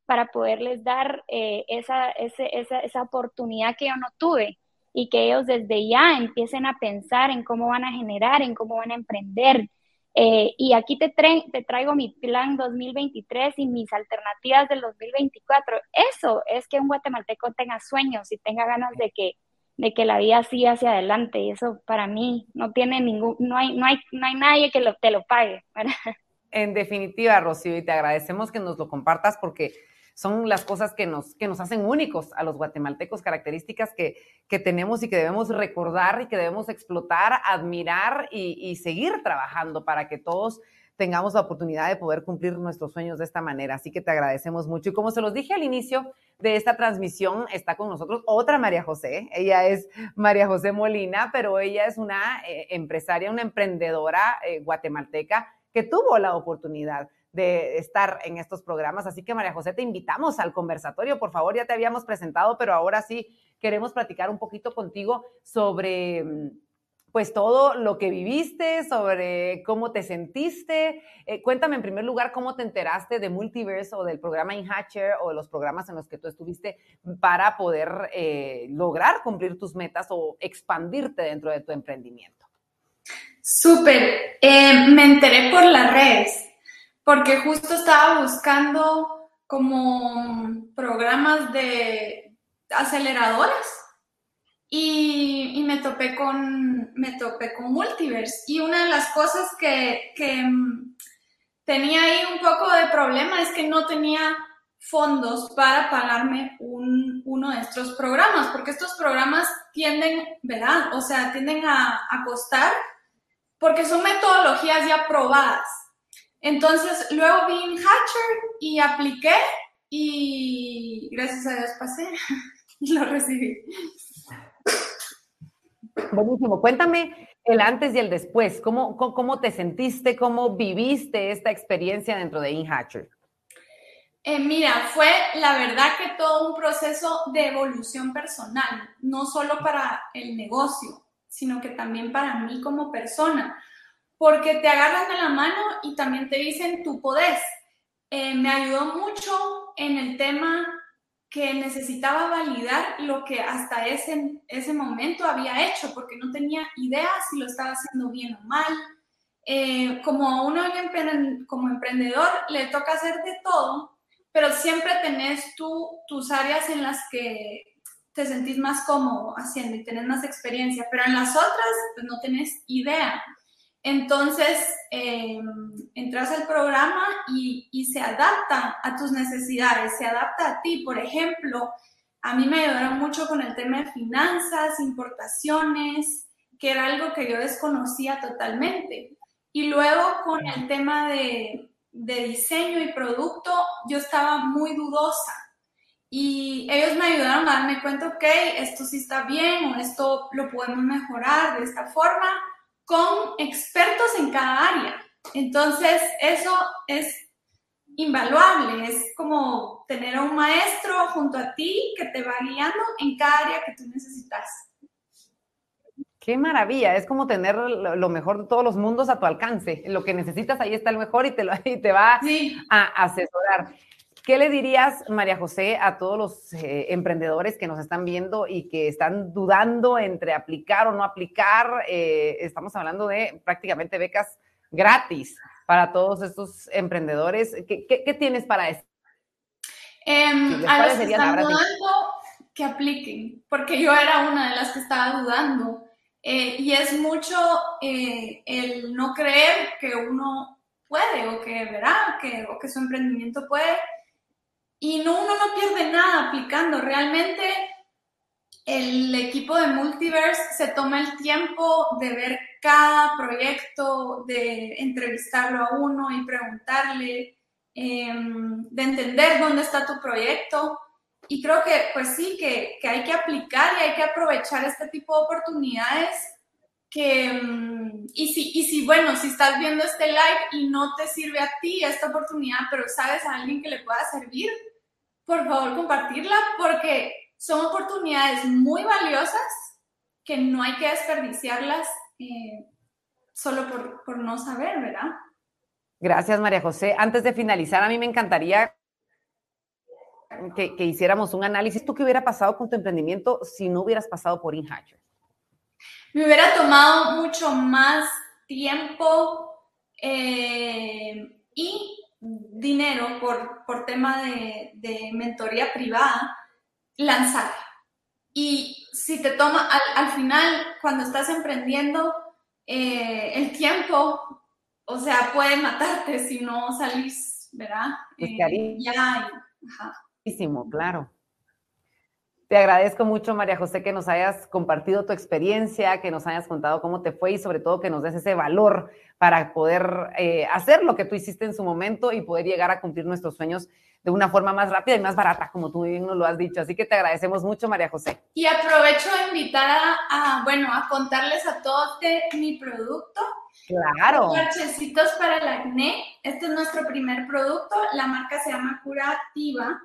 para poderles dar eh, esa, esa, esa, oportunidad que yo no tuve y que ellos desde ya empiecen a pensar en cómo van a generar, en cómo van a emprender. Eh, y aquí te, traigo mi plan 2023 y mis alternativas del 2024. Eso es que un guatemalteco tenga sueños y tenga ganas de que, de que la vida siga hacia adelante. Y eso para mí no tiene ningún, no hay, no hay, no hay nadie que lo, te lo pague. En definitiva, Rocío, y te agradecemos que nos lo compartas porque son las cosas que nos, que nos hacen únicos a los guatemaltecos, características que, que tenemos y que debemos recordar y que debemos explotar, admirar y, seguir trabajando para que todos tengamos la oportunidad de poder cumplir nuestros sueños de esta manera. Así que te agradecemos mucho. Y como se los dije al inicio de esta transmisión, está con nosotros otra María José. Ella es María José Molina, pero ella es una eh, empresaria, una emprendedora eh, guatemalteca que tuvo la oportunidad de estar en estos programas. Así que María José, te invitamos al conversatorio. Por favor, ya te habíamos presentado, pero ahora sí queremos platicar un poquito contigo sobre mm, pues todo lo que viviste, sobre cómo te sentiste. Eh, cuéntame en primer lugar cómo te enteraste de Multiverse o del programa InHatcher o de los programas en los que tú estuviste para poder eh, lograr cumplir tus metas o expandirte dentro de tu emprendimiento. Súper, eh, me enteré por las redes porque justo estaba buscando como programas de aceleradoras y, me topé con me topé con Multiverse y una de las cosas que, mm, tenía ahí un poco de problema es que no tenía fondos para pagarme uno de estos programas, porque estos programas tienden, ¿verdad? O sea, tienden a, a costar porque son metodologías ya probadas. Entonces, luego vi en Hatcher y apliqué y gracias a Dios pasé y lo recibí. Buenísimo. Cuéntame el antes y el después. ¿Cómo, cómo, te sentiste? ¿Cómo viviste esta experiencia dentro de InHatcher? Eh, mira, fue la verdad que todo un proceso de evolución personal, no solo para el negocio, sino que también para mí como persona, porque te agarran de la mano y también te dicen tú podés. Eh, me ayudó mucho en el tema que necesitaba validar lo que hasta ese, ese momento había hecho, porque no tenía idea si lo estaba haciendo bien o mal. Eh, como uno como emprendedor le toca hacer de todo, pero siempre tenés tú tus áreas en las que te sentís más cómodo haciendo y tenés más experiencia, pero en las otras pues, no tenés idea. Entonces, eh, entras al programa y, y, se adapta a tus necesidades, se adapta a ti. Por ejemplo, a mí me ayudaron mucho con el tema de finanzas, importaciones, que era algo que yo desconocía totalmente. Y luego con el tema de, de diseño y producto, yo estaba muy dudosa. Y ellos me ayudaron a darme cuenta, ok, esto sí está bien o esto lo podemos mejorar de esta forma con expertos en cada área. Entonces, eso es invaluable, es como tener a un maestro junto a ti que te va guiando en cada área que tú necesitas. Qué maravilla, es como tener lo mejor de todos los mundos a tu alcance. Lo que necesitas, ahí está el mejor y te, lo, y te va a asesorar. ¿Qué le dirías, María José, a todos los eh, emprendedores que nos están viendo y que están dudando entre aplicar o no aplicar? Eh, estamos hablando de prácticamente becas gratis para todos estos emprendedores. ¿Qué, tienes para eso? Eh, a los que están dudando, que apliquen, porque yo era una de las que estaba dudando. Eh, y es mucho el no creer que uno puede o que verá que, o que su emprendimiento puede y no, uno no pierde nada aplicando. Realmente el equipo de Multiverse se toma el tiempo de ver cada proyecto, de entrevistarlo a uno y preguntarle, em, de entender dónde está tu proyecto. Y creo que, pues sí, que, que, hay que aplicar y hay que aprovechar este tipo de oportunidades. Que, em, y, si, y si, bueno, si estás viendo este live y no te sirve a ti esta oportunidad, pero sabes a alguien que le pueda servir, por favor compartirla porque son oportunidades muy valiosas que no hay que desperdiciarlas eh, solo por, no saber, ¿verdad? Gracias, María José. Antes de finalizar, a mí me encantaría que, hiciéramos un análisis. ¿Tú qué hubiera pasado con tu emprendimiento si no hubieras pasado por InHatcher? Me hubiera tomado mucho más tiempo eh, y dinero por, por tema de, de, mentoría privada, lanzar. Y si te toma, al, final, cuando estás emprendiendo, eh, el tiempo, o sea, puede matarte si no salís, ¿verdad? Pues eh, ya, claro. Te agradezco mucho, María José, que nos hayas compartido tu experiencia, que nos hayas contado cómo te fue y sobre todo que nos des ese valor para poder eh, hacer lo que tú hiciste en su momento y poder llegar a cumplir nuestros sueños de una forma más rápida y más barata, como tú bien nos lo has dicho. Así que te agradecemos mucho, María José. Y aprovecho de invitar a, bueno, a contarles a todos de mi producto. Claro. Parchecitos para el acné. Este es nuestro primer producto. La marca se llama Curativa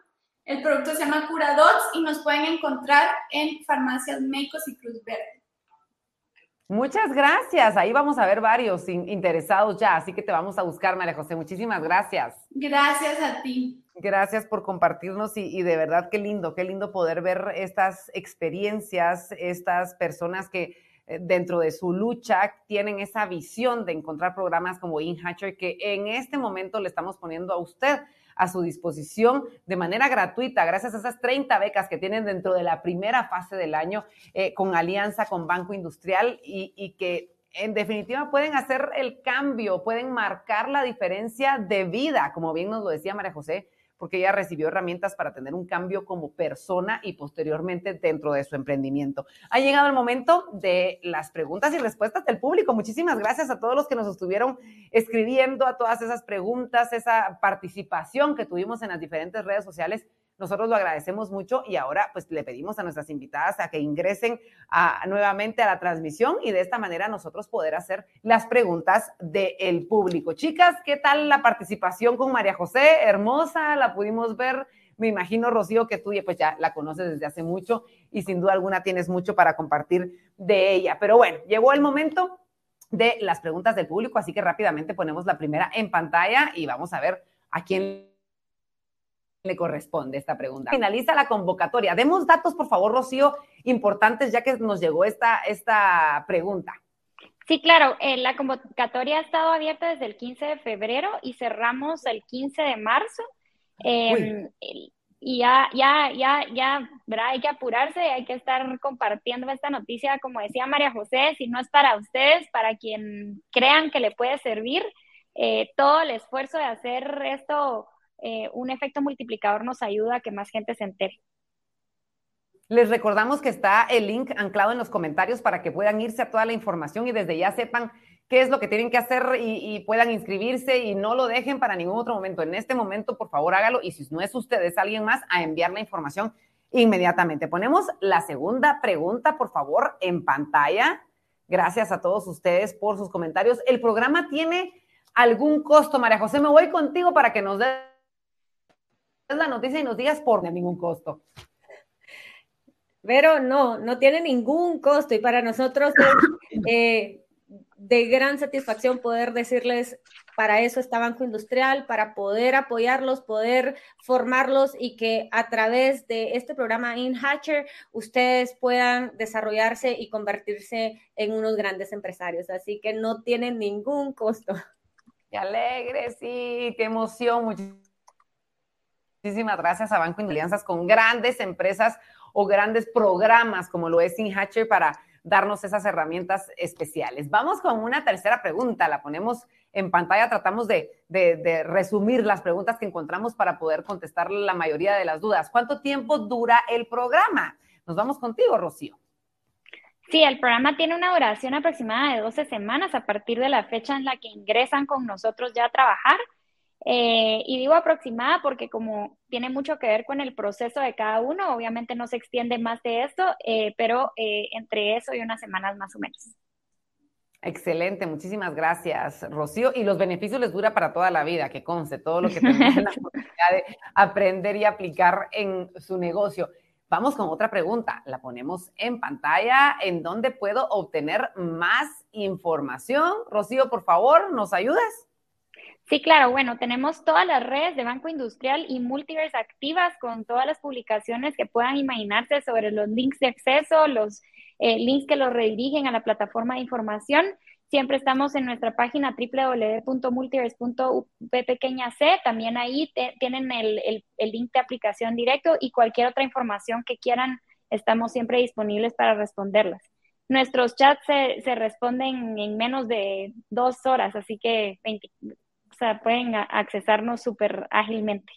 el producto se llama Curadots y nos pueden encontrar en farmacias Médicos y Cruz Verde. Muchas gracias. Ahí vamos a ver varios interesados ya, así que te vamos a buscar, María José. Muchísimas gracias. Gracias a ti. Gracias por compartirnos y, de verdad qué lindo, qué lindo poder ver estas experiencias, estas personas que eh, dentro de su lucha tienen esa visión de encontrar programas como InHatcher que en este momento le estamos poniendo a usted a su disposición de manera gratuita, gracias a esas 30 becas que tienen dentro de la primera fase del año eh, con alianza con Banco Industrial y, y que en definitiva pueden hacer el cambio, pueden marcar la diferencia de vida, como bien nos lo decía María José, porque ella recibió herramientas para tener un cambio como persona y posteriormente dentro de su emprendimiento. Ha llegado el momento de las preguntas y respuestas del público. Muchísimas gracias a todos los que nos estuvieron escribiendo, a todas esas preguntas, esa participación que tuvimos en las diferentes redes sociales nosotros lo agradecemos mucho y ahora pues le pedimos a nuestras invitadas a que ingresen nuevamente a la transmisión y de esta manera nosotros poder hacer las preguntas del público. Chicas, ¿qué tal la participación con María José? Hermosa, la pudimos ver. Me imagino, Rocío, que tú pues ya la conoces desde hace mucho y sin duda alguna tienes mucho para compartir de ella. Pero bueno, llegó el momento de las preguntas del público, así que rápidamente ponemos la primera en pantalla y vamos a ver a quién le corresponde esta pregunta. Finaliza la convocatoria. Demos datos, por favor, Rocío, importantes ya que nos llegó esta, esta pregunta. Sí, claro, eh, la convocatoria ha estado abierta desde el 15 de febrero y cerramos el 15 de marzo. Em, y ya, ya, ya, ya, ¿verdad? Hay que apurarse, hay que estar compartiendo esta noticia, como decía María José, si no es para ustedes, para quien crean que le puede servir, eh, todo el esfuerzo de hacer esto eh, un efecto multiplicador nos ayuda a que más gente se entere. Les recordamos que está el link anclado en los comentarios para que puedan irse a toda la información y desde ya sepan qué es lo que tienen que hacer y, puedan inscribirse y no lo dejen para ningún otro momento. En este momento, por favor, hágalo y si no es usted, es alguien más, a enviar la información inmediatamente. Ponemos la segunda pregunta, por favor, en pantalla. Gracias a todos ustedes por sus comentarios. ¿El programa tiene algún costo, María José? Me voy contigo para que nos dé la noticia y nos digas por ningún costo. Pero no, no tiene ningún costo y para nosotros es eh, de gran satisfacción poder decirles, para eso está Banco Industrial, para poder apoyarlos, poder formarlos y que a través de este programa InHatcher ustedes puedan desarrollarse y convertirse en unos grandes empresarios. Así que no tienen ningún costo. Qué alegre, sí, qué emoción. Muchísimas gracias a Banco Alianzas con grandes empresas o grandes programas como lo es InHatcher para darnos esas herramientas especiales. Vamos con una tercera pregunta, la ponemos en pantalla, tratamos de, resumir las preguntas que encontramos para poder contestar la mayoría de las dudas. ¿Cuánto tiempo dura el programa? Nos vamos contigo, Rocío. Sí, el programa tiene una duración aproximada de 12 semanas a partir de la fecha en la que ingresan con nosotros ya a trabajar. Eh, y digo aproximada porque como tiene mucho que ver con el proceso de cada uno, obviamente no se extiende más de esto, eh, pero eh, entre eso y unas semanas más o menos. Excelente, muchísimas gracias, Rocío. Y los beneficios les dura para toda la vida, que conste todo lo que tenemos la oportunidad de aprender y aplicar en su negocio. Vamos con otra pregunta, la ponemos en pantalla. ¿En dónde puedo obtener más información? Rocío, por favor, ¿nos ayudas? Sí, claro, bueno, tenemos todas las redes de Banco Industrial y Multiverse activas con todas las publicaciones que puedan imaginarse sobre los links de acceso, los eh, links que los redirigen a la plataforma de información. Siempre estamos en nuestra página www.multiverse.p También ahí tienen el, link de aplicación directo y cualquier otra información que quieran, estamos siempre disponibles para responderlas. Nuestros chats se, se responden en menos de dos horas, así que 20, o pueden accesarnos súper ágilmente.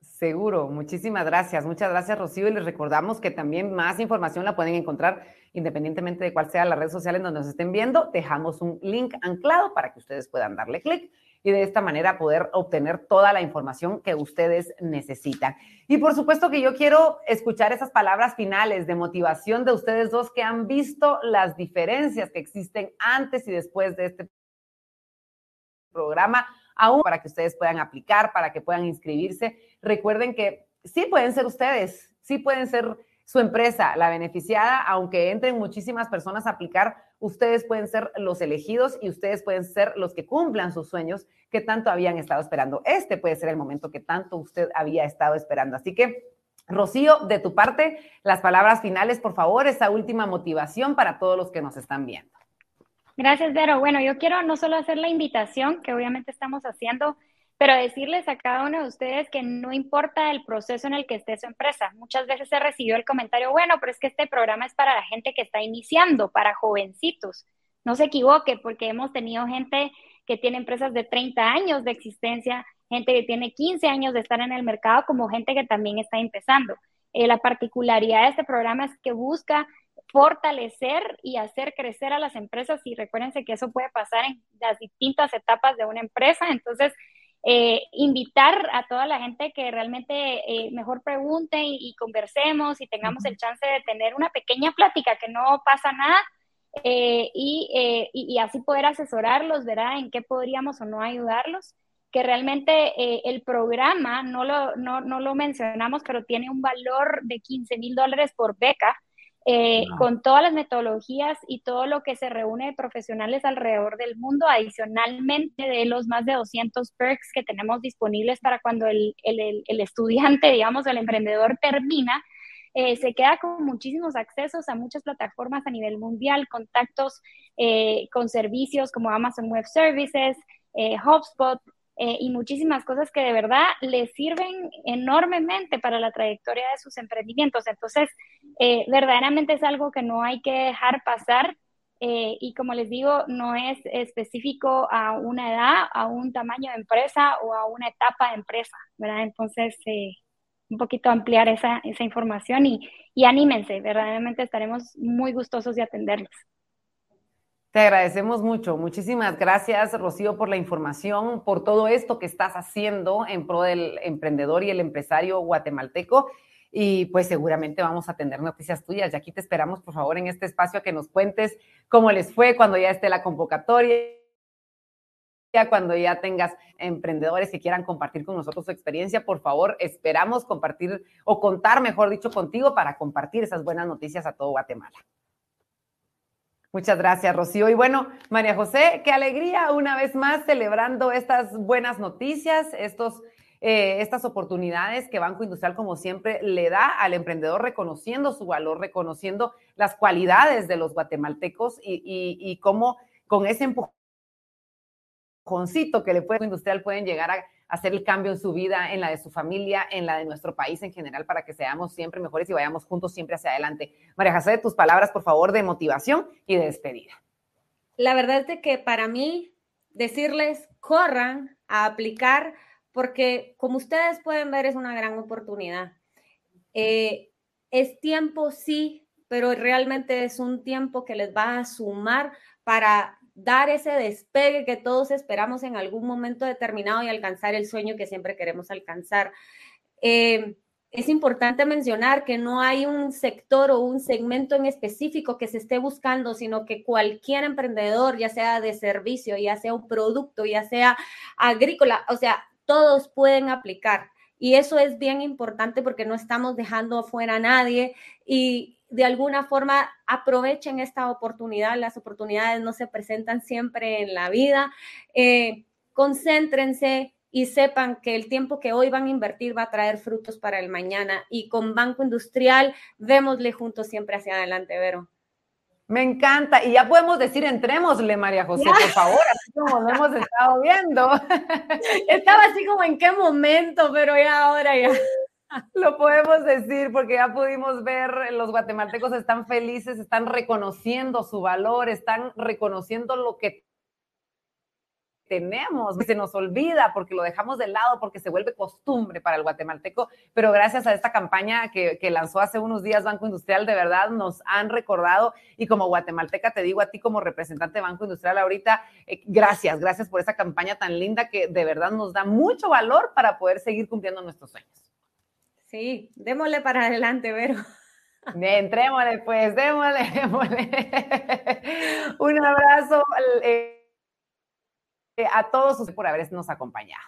Seguro, muchísimas gracias. Muchas gracias, Rocío. Y les recordamos que también más información la pueden encontrar independientemente de cuál sea la red social en donde nos estén viendo. Dejamos un link anclado para que ustedes puedan darle clic y de esta manera poder obtener toda la información que ustedes necesitan. Y por supuesto que yo quiero escuchar esas palabras finales de motivación de ustedes dos que han visto las diferencias que existen antes y después de este programa, aún para que ustedes puedan aplicar, para que puedan inscribirse. Recuerden que sí pueden ser ustedes, sí pueden ser su empresa la beneficiada, aunque entren muchísimas personas a aplicar, ustedes pueden ser los elegidos y ustedes pueden ser los que cumplan sus sueños que tanto habían estado esperando. Este puede ser el momento que tanto usted había estado esperando. Así que, Rocío, de tu parte, las palabras finales, por favor, esa última motivación para todos los que nos están viendo. Gracias, Vero. Bueno, yo quiero no solo hacer la invitación, que obviamente estamos haciendo, pero decirles a cada uno de ustedes que no importa el proceso en el que esté su empresa. Muchas veces se recibió el comentario, bueno, pero es que este programa es para la gente que está iniciando, para jovencitos. No se equivoque, porque hemos tenido gente que tiene empresas de 30 años de existencia, gente que tiene 15 años de estar en el mercado, como gente que también está empezando. Eh, la particularidad de este programa es que busca fortalecer y hacer crecer a las empresas y recuérdense que eso puede pasar en las distintas etapas de una empresa. Entonces, eh, invitar a toda la gente que realmente eh, mejor pregunte y, conversemos y tengamos el chance de tener una pequeña plática que no pasa nada eh, y, y, así poder asesorarlos, ¿verdad? En qué podríamos o no ayudarlos. Que realmente el programa, no lo, no, no lo mencionamos, pero tiene un valor de 15 mil dólares por beca eh, con todas las metodologías y todo lo que se reúne de profesionales alrededor del mundo, adicionalmente de los más de 200 perks que tenemos disponibles para cuando el, el, el estudiante, digamos, el emprendedor termina, eh, se queda con muchísimos accesos a muchas plataformas a nivel mundial, contactos eh, con servicios como Amazon Web Services, HubSpot, eh, y muchísimas cosas que de verdad les sirven enormemente para la trayectoria de sus emprendimientos. Entonces, eh, verdaderamente es algo que no hay que dejar pasar. Eh, y como les digo, no es específico a una edad, a un tamaño de empresa o a una etapa de empresa, ¿verdad? Entonces, un poquito ampliar esa, esa información y, y anímense, verdaderamente estaremos muy gustosos de atenderlos. Te agradecemos mucho. Muchísimas gracias, Rocío, por la información, por todo esto que estás haciendo en pro del emprendedor y el empresario guatemalteco. Y pues seguramente vamos a tener noticias tuyas. Y aquí te esperamos, por favor, en este espacio a que nos cuentes cómo les fue cuando ya esté la convocatoria, cuando ya tengas emprendedores que quieran compartir con nosotros su experiencia, por favor, esperamos compartir o contar, mejor dicho, contigo para compartir esas buenas noticias a todo Guatemala. Muchas gracias, Rocío. Y bueno, María José, qué alegría una vez más celebrando estas buenas noticias, estos, eh, estas oportunidades que Banco Industrial, como siempre, le da al emprendedor, reconociendo su valor, reconociendo las cualidades de los guatemaltecos y, y, y cómo con ese empujoncito que le puede Industrial pueden llegar a hacer el cambio en su vida, en la de su familia, en la de nuestro país en general, para que seamos siempre mejores y vayamos juntos siempre hacia adelante. María José, tus palabras, por favor, de motivación y de despedida. La verdad es que para mí, decirles, corran a aplicar, porque como ustedes pueden ver, es una gran oportunidad. Eh, es tiempo, sí, pero realmente es un tiempo que les va a sumar para dar ese despegue que todos esperamos en algún momento determinado y alcanzar el sueño que siempre queremos alcanzar. Eh, es importante mencionar que no hay un sector o un segmento en específico que se esté buscando, sino que cualquier emprendedor, ya sea de servicio, ya sea un producto, ya sea agrícola, o sea, todos pueden aplicar. Y eso es bien importante porque no estamos dejando afuera a nadie y, de alguna forma aprovechen esta oportunidad. Las oportunidades no se presentan siempre en la vida. Eh, concéntrense y sepan que el tiempo que hoy van a invertir va a traer frutos para el mañana. Y con Banco Industrial, démosle juntos siempre hacia adelante, Vero. Me encanta. Y ya podemos decir, entrémosle, María José, por favor, así como lo hemos estado viendo. Estaba así como en qué momento, pero ya ahora ya. Lo podemos decir porque ya pudimos ver, los guatemaltecos están felices, están reconociendo su valor, están reconociendo lo que tenemos, se nos olvida porque lo dejamos de lado, porque se vuelve costumbre para el guatemalteco, pero gracias a esta campaña que, lanzó hace unos días Banco Industrial, de verdad nos han recordado y como guatemalteca te digo a ti como representante de Banco Industrial ahorita, eh, gracias, gracias por esa campaña tan linda que de verdad nos da mucho valor para poder seguir cumpliendo nuestros sueños. Sí, démosle para adelante, Vero. Entrémosle, pues, démosle, démosle. Un abrazo eh, a todos por habernos acompañado.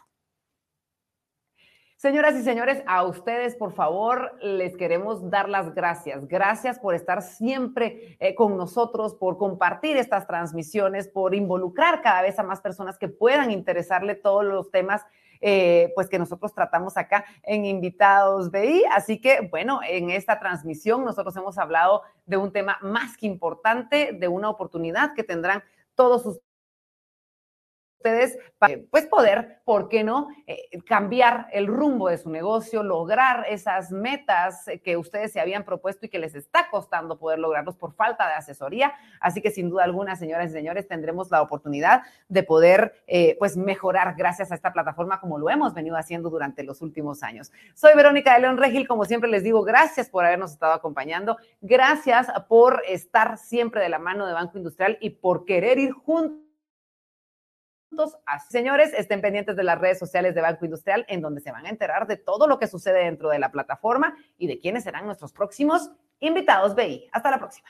Señoras y señores, a ustedes, por favor, les queremos dar las gracias. Gracias por estar siempre eh, con nosotros, por compartir estas transmisiones, por involucrar cada vez a más personas que puedan interesarle todos los temas eh, pues que nosotros tratamos acá en Invitados BI. Así que, bueno, en esta transmisión nosotros hemos hablado de un tema más que importante, de una oportunidad que tendrán todos ustedes pues poder, ¿por qué no?, eh, cambiar el rumbo de su negocio, lograr esas metas que ustedes se habían propuesto y que les está costando poder lograrlos por falta de asesoría. Así que sin duda alguna, señoras y señores, tendremos la oportunidad de poder eh, pues mejorar gracias a esta plataforma como lo hemos venido haciendo durante los últimos años. Soy Verónica de León Regil, como siempre les digo, gracias por habernos estado acompañando, gracias por estar siempre de la mano de Banco Industrial y por querer ir juntos Así, señores, estén pendientes de las redes sociales de Banco Industrial, en donde se van a enterar de todo lo que sucede dentro de la plataforma y de quiénes serán nuestros próximos invitados BI. Hasta la próxima.